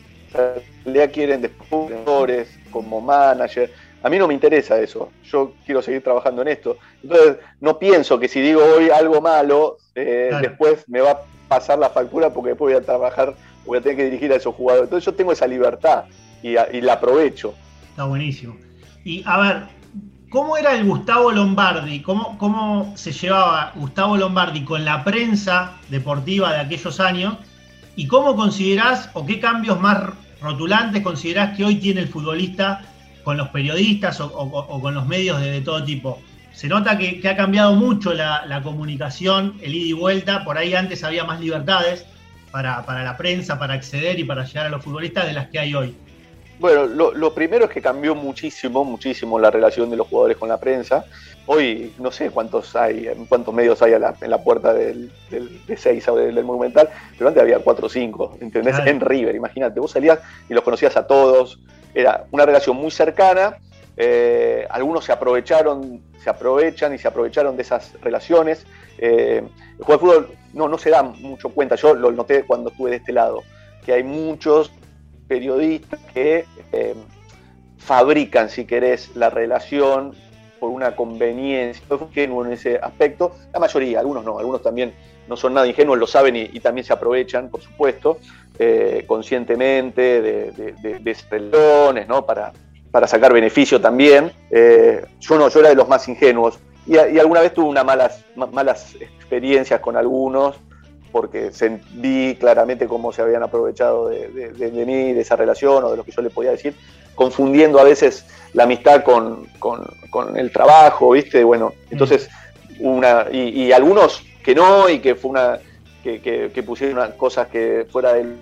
realidad quieren después como manager a mí no me interesa eso. Yo quiero seguir trabajando en esto. Entonces, no pienso que si digo hoy algo malo, eh, después me va a pasar la factura porque después voy a trabajar, voy a tener que dirigir a esos jugadores. Entonces, yo tengo esa libertad y, la aprovecho. Está buenísimo. Y a ver, ¿cómo era el Gustavo Lombardi? ¿Cómo, ¿Cómo se llevaba Gustavo Lombardi con la prensa deportiva de aquellos años? ¿Y cómo considerás o qué cambios más rotulantes considerás que hoy tiene el futbolista con los periodistas o, con los medios de, todo tipo. Se nota que, ha cambiado mucho la, comunicación, el ida y vuelta. Por ahí antes había más libertades para, la prensa, para acceder y para llegar a los futbolistas de las que hay hoy. Bueno, lo, primero es que cambió muchísimo, muchísimo la relación de los jugadores con la prensa. Hoy no sé cuántos hay, cuántos medios hay en la puerta del, de seis o del, Monumental, pero antes había cuatro o cinco, ¿entendés? En River, imagínate, vos salías y los conocías a todos, era una relación muy cercana, eh, algunos se aprovecharon, se aprovechan y se aprovecharon de esas relaciones. Eh, el juego de fútbol no, no se da mucho cuenta, yo lo noté cuando estuve de este lado, que hay muchos periodistas que eh, fabrican, si querés, la relación por una conveniencia, ingenuo en ese aspecto, la mayoría, algunos no, algunos también no son nada ingenuos, lo saben y, también se aprovechan, por supuesto, eh, conscientemente de, de, de, ¿no? Para, para sacar beneficio también. Eh, yo no, yo era de los más ingenuos y, alguna vez tuve unas malas, malas experiencias con algunos, porque vi claramente cómo se habían aprovechado de, mí, de esa relación o de lo que yo le podía decir, confundiendo a veces la amistad con, el trabajo, ¿viste? Bueno, entonces, una, y, algunos que no, y que fue una, que, pusieron cosas que fuera del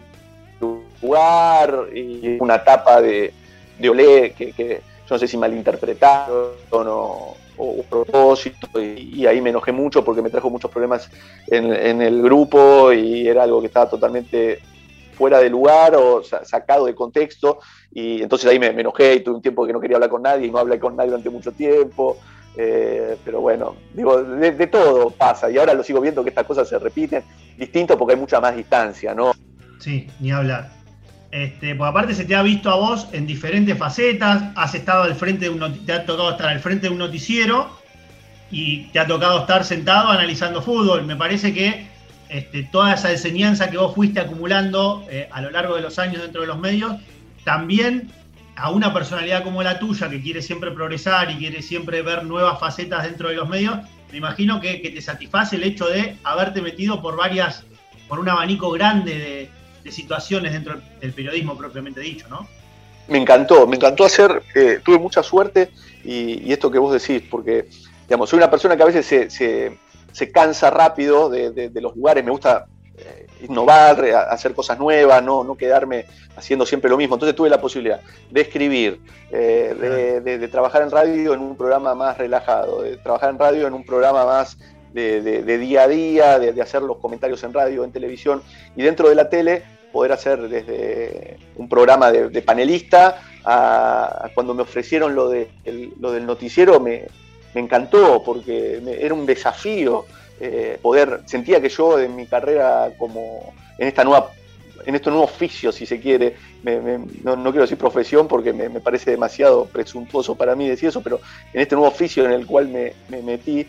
lugar, y una tapa de, de Olé que, yo no sé si malinterpretaron o, o propósito, y, ahí me enojé mucho porque me trajo muchos problemas en, el grupo y era algo que estaba totalmente fuera de lugar o sacado de contexto, y entonces ahí me, enojé y tuve un tiempo que no quería hablar con nadie y no hablé con nadie durante mucho tiempo. Eh, pero bueno, digo, de, de, todo pasa y ahora lo sigo viendo que estas cosas se repiten, distinto porque hay mucha más distancia, ¿no? Sí, ni hablar. Este, pues aparte se te ha visto a vos en diferentes facetas, has estado al frente de un te ha tocado estar al frente de un noticiero y te ha tocado estar sentado analizando fútbol. Me parece que este, toda esa enseñanza que vos fuiste acumulando eh, a lo largo de los años dentro de los medios, también a una personalidad como la tuya, que quiere siempre progresar y quiere siempre ver nuevas facetas dentro de los medios, me imagino que, que te satisface el hecho de haberte metido por varias, por un abanico grande de, situaciones dentro del periodismo propiamente dicho, ¿no? Me encantó, me encantó hacer, eh, tuve mucha suerte y, esto que vos decís, porque, digamos, soy una persona que a veces se, se, cansa rápido de, los lugares, me gusta eh, innovar, hacer cosas nuevas, no, no quedarme haciendo siempre lo mismo. Entonces tuve la posibilidad de escribir, eh, de, trabajar en radio en un programa más relajado, de trabajar en radio en un programa más de, día a día, de, hacer los comentarios en radio, en televisión y dentro de la tele poder hacer desde un programa de, panelista a, cuando me ofrecieron lo, de, lo del noticiero me, encantó porque era un desafío eh, poder, sentía que yo en mi carrera como en esta nueva en este nuevo oficio, si se quiere, no, quiero decir profesión porque me, parece demasiado presuntuoso para mí decir eso, pero en este nuevo oficio en el cual me, metí,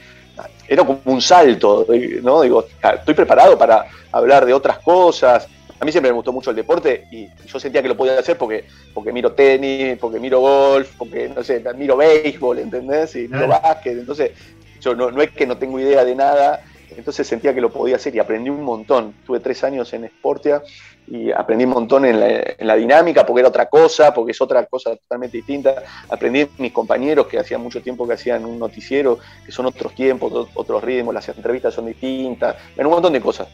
era como un salto, ¿no? Digo, estoy preparado para hablar de otras cosas, a mí siempre me gustó mucho el deporte y yo sentía que lo podía hacer porque, porque miro tenis, porque miro golf, porque, no sé, miro béisbol, ¿entendés? Y miro básquet. Entonces, yo no, no es que no tengo idea de nada, entonces sentía que lo podía hacer y aprendí un montón. Tuve tres años en Sportia y aprendí un montón en la, dinámica porque era otra cosa, porque es otra cosa totalmente distinta. Aprendí mis compañeros que hacían mucho tiempo que hacían un noticiero, que son otros tiempos, otros ritmos, las entrevistas son distintas, en un montón de cosas.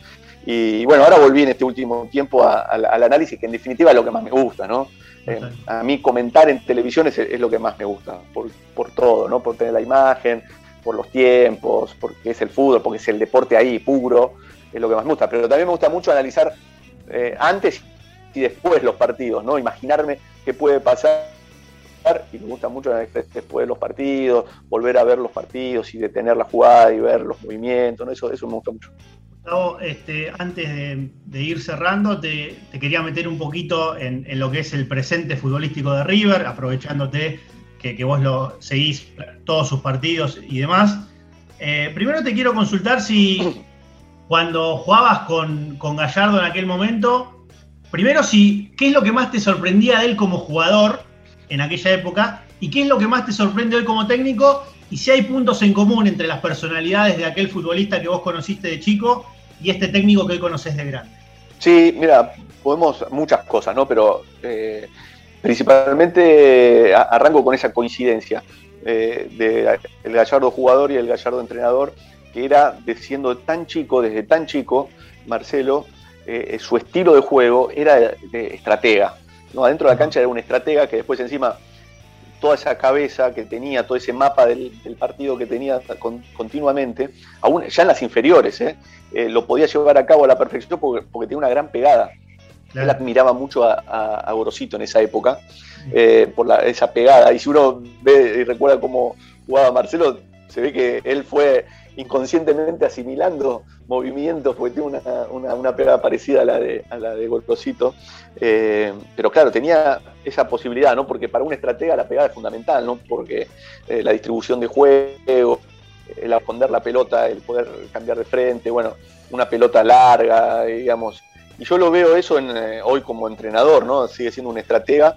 Y bueno, ahora volví en este último tiempo al análisis, que en definitiva es lo que más me gusta, ¿no? Eh, a mí comentar en televisión es, lo que más me gusta, por, por, todo, ¿no? Por tener la imagen, por los tiempos, porque es el fútbol, porque es el deporte ahí puro, es lo que más me gusta. Pero también me gusta mucho analizar eh, antes y después los partidos, ¿no? Imaginarme qué puede pasar y me gusta mucho después de los partidos, volver a ver los partidos y detener la jugada y ver los movimientos, ¿no? eso, eso me gusta mucho. Este, antes de, ir cerrando, te, quería meter un poquito en, lo que es el presente futbolístico de River, aprovechándote que, vos lo seguís todos sus partidos y demás. Eh, primero te quiero consultar si cuando jugabas con, Gallardo en aquel momento, primero si qué es lo que más te sorprendía de él como jugador en aquella época y qué es lo que más te sorprende hoy como técnico y si hay puntos en común entre las personalidades de aquel futbolista que vos conociste de chico y este técnico que hoy conoces de grande? Sí, mira, podemos muchas cosas, ¿no? Pero eh, principalmente arranco con esa coincidencia eh, del Gallardo jugador y el Gallardo entrenador, que era de siendo tan chico, desde tan chico, Marcelo, eh, su estilo de juego era de, estratega. ¿no? Adentro de la cancha era un estratega que después encima toda esa cabeza que tenía, todo ese mapa del, partido que tenía continuamente, aún ya en las inferiores, ¿eh? Eh, lo podía llevar a cabo a la perfección porque, tenía una gran pegada. Él admiraba mucho a, a, Gorosito en esa época, eh, por esa pegada. Y si uno ve y recuerda cómo jugaba Marcelo, se ve que él fue inconscientemente asimilando movimientos, porque tiene una, pegada parecida a la de, a la de Gorosito. Eh, pero claro, tenía esa posibilidad, ¿no? Porque para un estratega la pegada es fundamental, ¿no? Porque eh, la distribución de juego, el esconder la pelota, el poder cambiar de frente, bueno, una pelota larga, digamos. Y yo lo veo eso en, eh, hoy como entrenador, ¿no? Sigue siendo un estratega,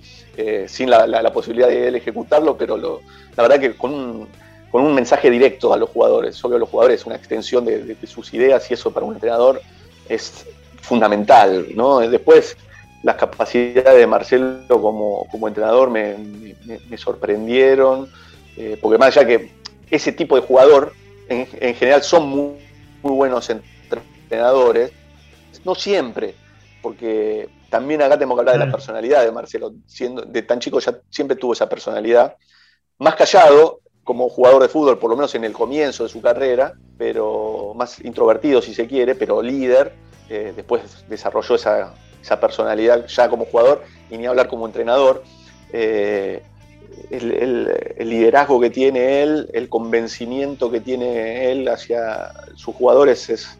sin la, posibilidad de él ejecutarlo, pero la verdad que con con un mensaje directo a los jugadores. Obvio, los jugadores es una extensión de, sus ideas y eso para un entrenador es fundamental. ¿no? Después, las capacidades de Marcelo como, entrenador me, sorprendieron, eh, porque más allá que ese tipo de jugador en, general son muy, buenos entrenadores, no siempre, porque también acá tenemos que hablar de la personalidad de Marcelo, siendo de tan chico ya siempre tuvo esa personalidad, más callado como jugador de fútbol, por lo menos en el comienzo de su carrera, pero más introvertido si se quiere, pero líder, eh, después desarrolló esa, esa personalidad ya como jugador y ni hablar como entrenador. Eh, el, liderazgo que tiene él, el convencimiento que tiene él hacia sus jugadores es,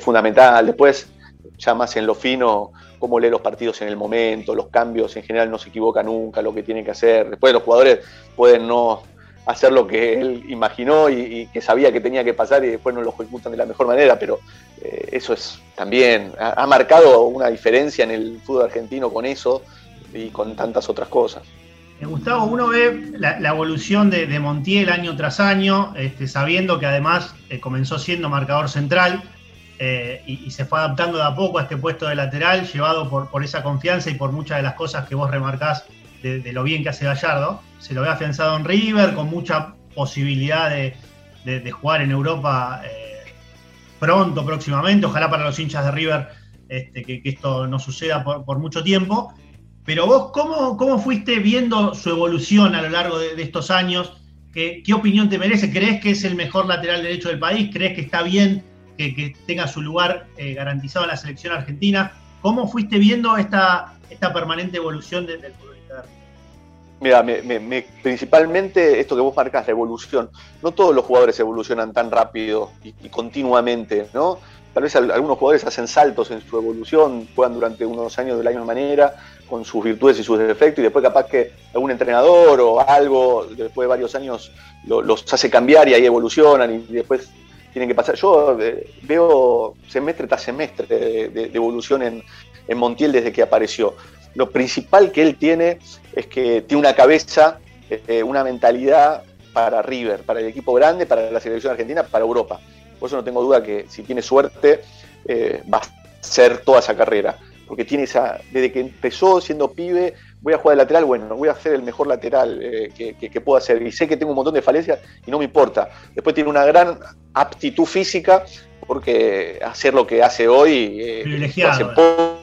fundamental. Después, ya más en lo fino, cómo lee los partidos en el momento, los cambios en general no se equivoca nunca, lo que tiene que hacer. Después los jugadores pueden no hacer lo que él imaginó y, que sabía que tenía que pasar y después no lo ejecutan de la mejor manera, pero eh, eso es también, ha, marcado una diferencia en el fútbol argentino con eso y con tantas otras cosas. Eh, Gustavo, uno ve la, evolución de, Montiel año tras año, este, sabiendo que además eh, comenzó siendo marcador central y, se fue adaptando de a poco a este puesto de lateral, llevado por, por esa confianza y por muchas de las cosas que vos remarcás de, lo bien que hace Gallardo. Se lo ve afianzado en River, con mucha posibilidad de, jugar en Europa eh, pronto, próximamente. Ojalá para los hinchas de River este, que, esto no suceda por, mucho tiempo. Pero vos, ¿cómo, ¿cómo, fuiste viendo su evolución a lo largo de, estos años? ¿Qué, ¿Qué, opinión te merece? ¿Crees que es el mejor lateral derecho del país? ¿Crees que está bien que, tenga su lugar eh, garantizado en la selección argentina? ¿Cómo fuiste viendo esta, esta permanente evolución del fútbol? Mira, principalmente esto que vos marcas, la evolución. No todos los jugadores evolucionan tan rápido y, continuamente, ¿no? Tal vez algunos jugadores hacen saltos en su evolución, juegan durante unos años de la misma manera, con sus virtudes y sus defectos, y después capaz que algún entrenador o algo, después de varios años, los hace cambiar y ahí evolucionan y después tienen que pasar. Yo eh, veo semestre tras semestre de, evolución en Montiel desde que apareció lo principal que él tiene es que tiene una cabeza, eh, una mentalidad para River, para el equipo grande, para la selección argentina, para Europa. Por eso no tengo duda que si tiene suerte eh, va a ser toda esa carrera. Porque tiene esa, desde que empezó siendo pibe, voy a jugar de lateral, bueno, voy a ser el mejor lateral eh, que, que, puedo hacer. Y sé que tengo un montón de falencias y no me importa. Después tiene una gran aptitud física, porque hacer lo que hace hoy, hace poco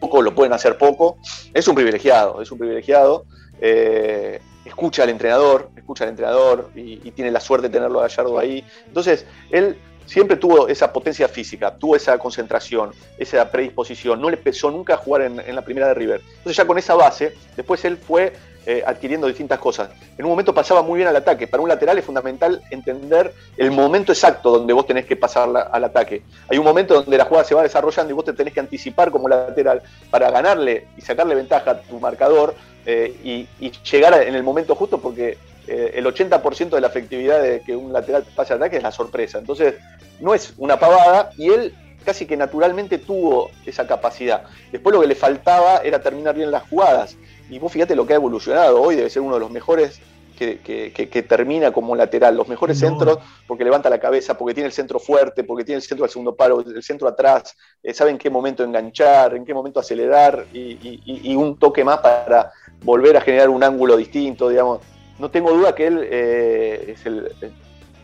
poco, lo pueden hacer poco. Es un privilegiado, es un privilegiado. Eh, escucha al entrenador, escucha al entrenador y, tiene la suerte de tenerlo a Gallardo ahí. Entonces, él siempre tuvo esa potencia física, tuvo esa concentración, esa predisposición. No le pesó nunca jugar en, la primera de River. Entonces, ya con esa base, después él fue eh, adquiriendo distintas cosas. En un momento pasaba muy bien al ataque. Para un lateral es fundamental entender el momento exacto donde vos tenés que pasar al ataque. Hay un momento donde la jugada se va desarrollando y vos te tenés que anticipar como lateral para ganarle y sacarle ventaja a tu marcador eh, y, llegar en el momento justo porque eh, el 80% de la efectividad de que un lateral pase al ataque es la sorpresa. Entonces, no es una pavada y él casi que naturalmente tuvo esa capacidad. Después lo que le faltaba era terminar bien las jugadas. Y vos fíjate lo que ha evolucionado. Hoy debe ser uno de los mejores que, termina como lateral. Los mejores centros porque levanta la cabeza, porque tiene el centro fuerte, porque tiene el centro al segundo palo, el centro atrás. Eh, sabe en qué momento enganchar, en qué momento acelerar y, un toque más para volver a generar un ángulo distinto, digamos. No tengo duda que él eh, es el,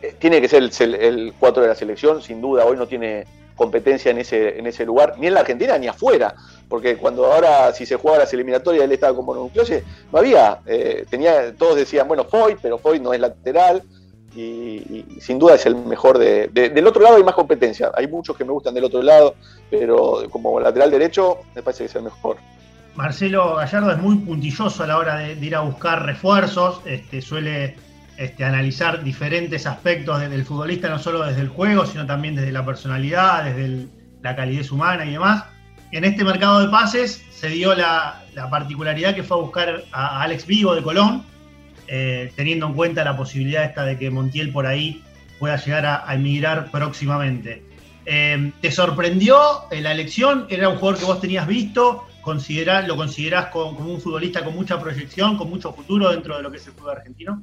eh, tiene que ser el, el 4 de la selección, sin duda. Hoy no tiene competencia en ese, en ese lugar, ni en la Argentina ni afuera, porque cuando ahora si se jugaba las eliminatorias él estaba como nucleose, no había, eh, tenía, todos decían, bueno, Foy, pero Foy no es lateral, y, sin duda es el mejor de, Del otro lado hay más competencia, hay muchos que me gustan del otro lado, pero como lateral derecho me parece que es el mejor. Marcelo Gallardo es muy puntilloso a la hora de, ir a buscar refuerzos, este, suele este, analizar diferentes aspectos del futbolista, no solo desde el juego, sino también desde la personalidad, desde la calidez humana y demás. En este mercado de pases se dio la, particularidad que fue a buscar a Alex Vigo de Colón, eh, teniendo en cuenta la posibilidad esta de que Montiel por ahí pueda llegar a, emigrar próximamente. Eh, ¿Te sorprendió la elección? ¿Era un jugador que vos tenías visto? ¿Lo considerás como, como un futbolista con mucha proyección, con mucho futuro dentro de lo que es el fútbol argentino?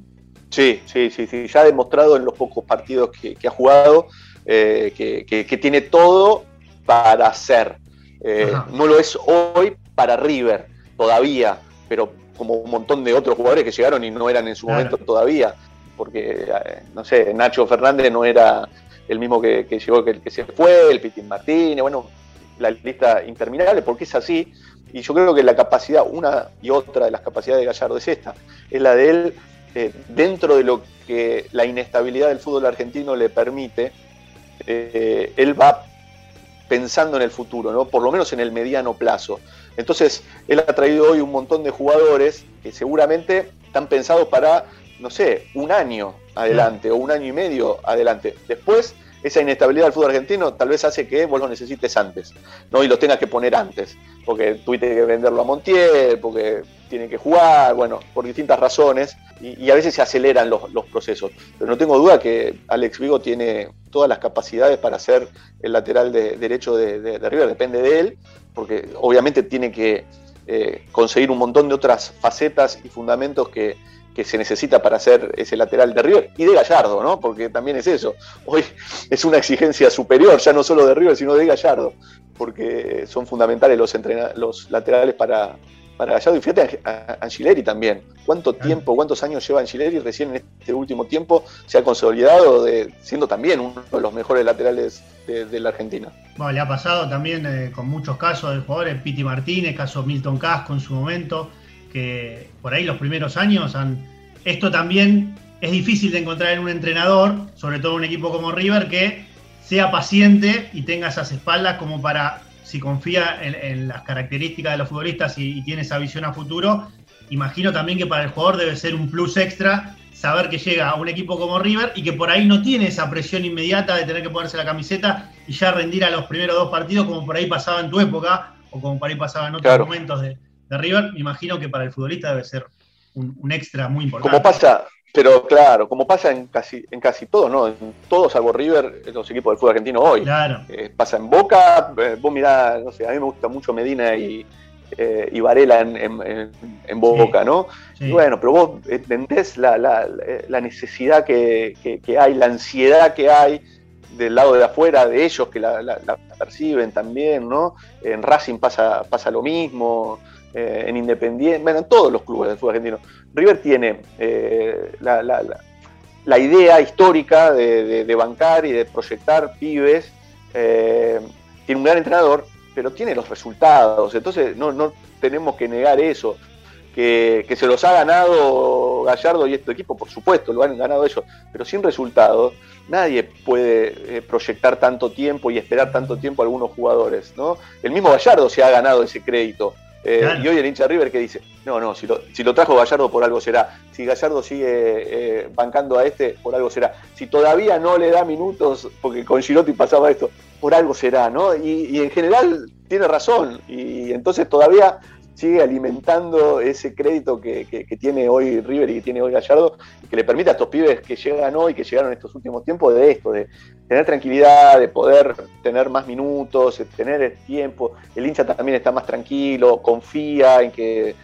Sí, sí, sí, sí. Ya ha demostrado en los pocos partidos que, ha jugado eh, que, tiene todo para ser. Eh, no lo es hoy para River todavía, pero como un montón de otros jugadores que llegaron y no eran en su momento todavía, porque, eh, no sé, Nacho Fernández no era el mismo que, llegó que el que se fue, el Pitín Martínez, bueno, la lista interminable, porque es así. Y yo creo que la capacidad, una y otra de las capacidades de Gallardo es esta, es la de él, eh, dentro de lo que la inestabilidad del fútbol argentino le permite, eh, él va pensando en el futuro, ¿no? por lo menos en el mediano plazo. Entonces, él ha traído hoy un montón de jugadores que seguramente están pensados para, no sé, un año adelante o un año y medio adelante. Después esa inestabilidad del fútbol argentino tal vez hace que vos lo necesites antes, ¿no? Y lo tengas que poner antes, porque tuviste que venderlo a Montiel, porque tiene que jugar, bueno, por distintas razones, y, a veces se aceleran los, procesos. Pero no tengo duda que Alex Vigo tiene todas las capacidades para ser el lateral de, derecho de, River, depende de él, porque obviamente tiene que eh, conseguir un montón de otras facetas y fundamentos que, que se necesita para hacer ese lateral de River y de Gallardo, ¿no? Porque también es eso. Hoy es una exigencia superior, ya no solo de River, sino de Gallardo, porque son fundamentales los, los laterales para, para Gallardo. Y fíjate a Angileri también. ¿Cuánto tiempo, cuántos años lleva Angileri? Recién en este último tiempo se ha consolidado de, siendo también uno de los mejores laterales de, la Argentina. Bueno, le ha pasado también eh, con muchos casos de jugadores, Piti Martínez, caso Milton Casco en su momento que por ahí los primeros años han... Esto también es difícil de encontrar en un entrenador, sobre todo en un equipo como River, que sea paciente y tenga esas espaldas como para, si confía en, las características de los futbolistas y, tiene esa visión a futuro, imagino también que para el jugador debe ser un plus extra saber que llega a un equipo como River y que por ahí no tiene esa presión inmediata de tener que ponerse la camiseta y ya rendir a los primeros dos partidos como por ahí pasaba en tu época o como por ahí pasaba en otros momentos de, de River, me imagino que para el futbolista debe ser un, extra muy importante. Como pasa, pero claro, como pasa en casi, en casi todos, ¿no? En todos salvo River, los equipos del fútbol argentino hoy. Claro. Eh, pasa en Boca, eh, vos mirá, no sé, a mí me gusta mucho Medina y, eh, Varela en, Boca, ¿no? Y bueno, pero vos entendés la, necesidad que, hay, la ansiedad que hay del lado de afuera de ellos que la, perciben también, ¿no? En Racing pasa, pasa lo mismo. Eh, en Independiente, bueno, en todos los clubes del fútbol argentino. River tiene eh, la, idea histórica de, bancar y de proyectar pibes, eh, tiene un gran entrenador, pero tiene los resultados, entonces no, tenemos que negar eso. Que, se los ha ganado Gallardo y este equipo, por supuesto, lo han ganado ellos, pero sin resultados, nadie puede proyectar tanto tiempo y esperar tanto tiempo a algunos jugadores. ¿no? El mismo Gallardo se ha ganado ese crédito. Eh, y hoy el hincha River que dice, no, no, si lo, si lo, trajo Gallardo por algo será. Si Gallardo sigue eh, bancando a este, por algo será. Si todavía no le da minutos, porque con Girotti pasaba esto, por algo será, ¿no? Y, y en general tiene razón. Y entonces todavía sigue alimentando ese crédito que, tiene hoy River y que tiene hoy Gallardo, que le permite a estos pibes que llegan hoy, que llegaron en estos últimos tiempos, de esto, de tener tranquilidad, de poder tener más minutos, de tener el tiempo. El hincha también está más tranquilo, confía en que,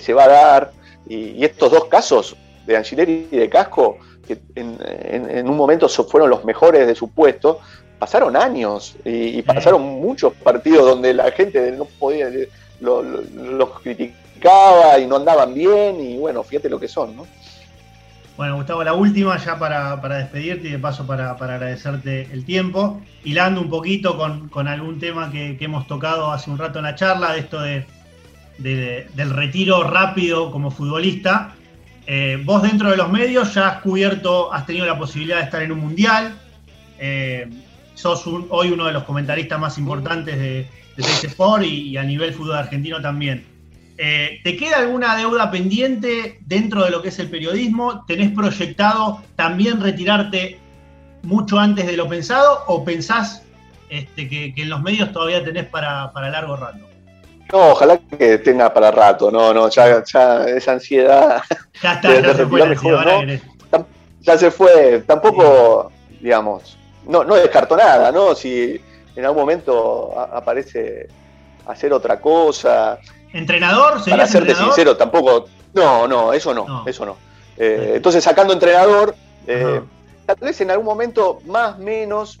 se va a dar. Y, estos dos casos de Angileri y de Casco, que en, un momento fueron los mejores de su puesto, pasaron años y, pasaron muchos partidos donde la gente no podía los criticaba y no andaban bien y bueno, fíjate lo que son, ¿no? Bueno, Gustavo, la última ya para, despedirte y de paso para, agradecerte el tiempo, hilando un poquito con, algún tema que, hemos tocado hace un rato en la charla, de esto de, del retiro rápido como futbolista. Eh, vos dentro de los medios ya has cubierto, has tenido la posibilidad de estar en un mundial, eh, sos hoy uno de los comentaristas más importantes de, de Sport y, a nivel fútbol argentino también. Eh, ¿Te queda alguna deuda pendiente dentro de lo que es el periodismo? ¿Tenés proyectado también retirarte mucho antes de lo pensado o pensás este, que, en los medios todavía tenés para, largo rato? No, ojalá que tenga para rato, no, no, ya, ya esa ansiedad. Ya está, ya, se fue ya se fue, tampoco, digamos, no, no descarto nada, ¿no? Si en algún momento aparece hacer otra cosa. ¿Entrenador? Para serte sincero, tampoco. No, no, eso no, eso no. Eh, entonces, sacando entrenador, eh, tal vez en algún momento, más o menos,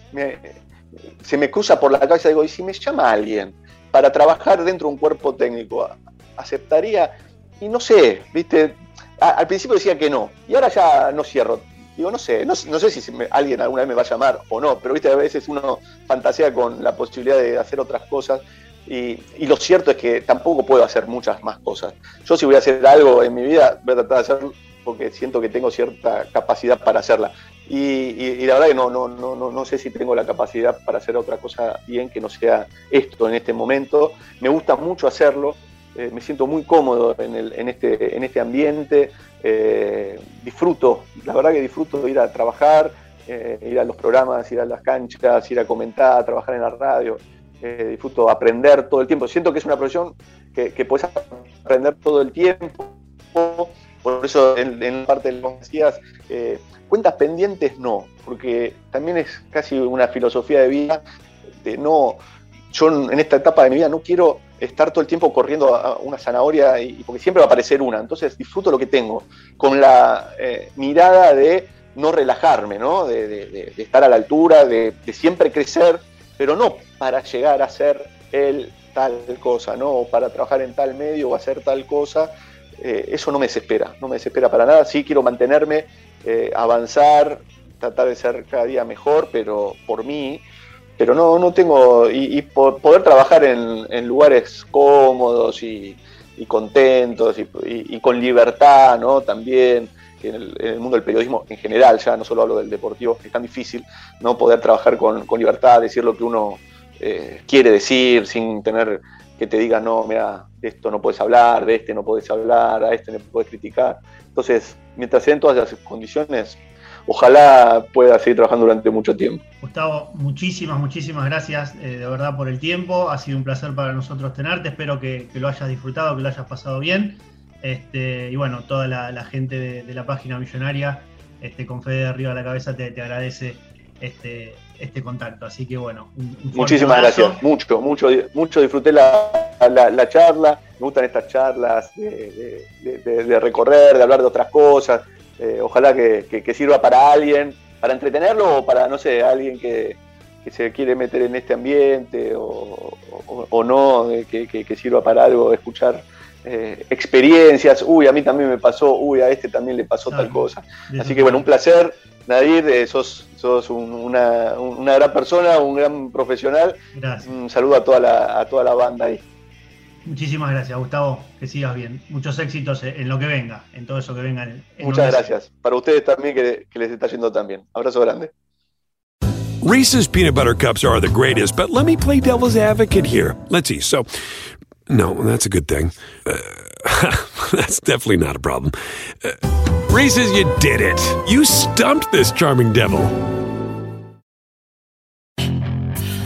se me cruza por la cabeza, digo, ¿y si me llama alguien para trabajar dentro de un cuerpo técnico? ¿Aceptaría? Y no sé, ¿viste? al principio decía que no, y ahora ya no cierro. Digo, no sé, no, sé si alguien alguna vez me va a llamar o no, pero viste, a veces uno fantasea con la posibilidad de hacer otras cosas y, lo cierto es que tampoco puedo hacer muchas más cosas. Yo si voy a hacer algo en mi vida, voy a tratar de hacerlo porque siento que tengo cierta capacidad para hacerla. Y, la verdad que no, no, no, no, sé si tengo la capacidad para hacer otra cosa bien que no sea esto en este momento. Me gusta mucho hacerlo, eh, me siento muy cómodo en, el, en, este, en este ambiente, eh, disfruto, la verdad que disfruto ir a trabajar, eh, ir a los programas, ir a las canchas, ir a comentar, trabajar en la radio, disfruto aprender todo el tiempo. Siento que es una profesión que, que puedes aprender todo el tiempo, por eso en, parte de los decías, cuentas pendientes no, porque también es casi una filosofía de vida de no, yo en esta etapa de mi vida no quiero estar todo el tiempo corriendo a una zanahoria y, porque siempre va a aparecer una. Entonces disfruto lo que tengo, con la eh, mirada de no relajarme, ¿no? De, estar a la altura, de, siempre crecer, pero no para llegar a ser el tal cosa, ¿no? O para trabajar en tal medio o hacer tal cosa. Eh, eso no me desespera, no me desespera para nada. Sí quiero mantenerme, eh, avanzar, tratar de ser cada día mejor, pero por mí pero no, no tengo, y, poder trabajar en, lugares cómodos y, contentos y, con libertad, ¿no? También en el, mundo del periodismo en general, ya no solo hablo del deportivo, es tan difícil, ¿no? Poder trabajar con, libertad, decir lo que uno eh, quiere decir sin tener que te diga, no, mira, de esto no puedes hablar, de este no puedes hablar, a este no puedes criticar. Entonces, mientras se den todas las condiciones, ojalá pueda seguir trabajando durante mucho tiempo. Gustavo, muchísimas, muchísimas gracias eh, de verdad por el tiempo. Ha sido un placer para nosotros tenerte. Espero que, lo hayas disfrutado, que lo hayas pasado bien. Este, y bueno, toda la, gente de, la página millonaria, este, con Fede de arriba a la cabeza, te, agradece este, este contacto. Así que bueno, muchísimas gracias. Mucho, mucho, mucho disfruté la, charla. Me gustan estas charlas de recorrer, de hablar de otras cosas eh, ojalá que, sirva para alguien, para entretenerlo o para, no sé, alguien que, se quiere meter en este ambiente o, no, eh, que, sirva para algo, escuchar eh, experiencias, uy, a mí también me pasó, uy, a este también le pasó tal cosa. Así que bueno, un placer, Nadir, sos, sos una, gran persona, un gran profesional. Un saludo a toda la, a toda la banda ahí. Muchísimas gracias, Gustavo. Que sigas bien. Muchos éxitos en lo que venga, en todo eso que venga. Muchas gracias. Para ustedes también, que, que les está yendo también. Abrazo grande. Reese's peanut butter cups are the greatest, but let me play devil's advocate here. Let's see. So, no, that's a good thing. Uh, *laughs* that's definitely not a problem. Uh, Reese's, you did it. You stumped this charming devil.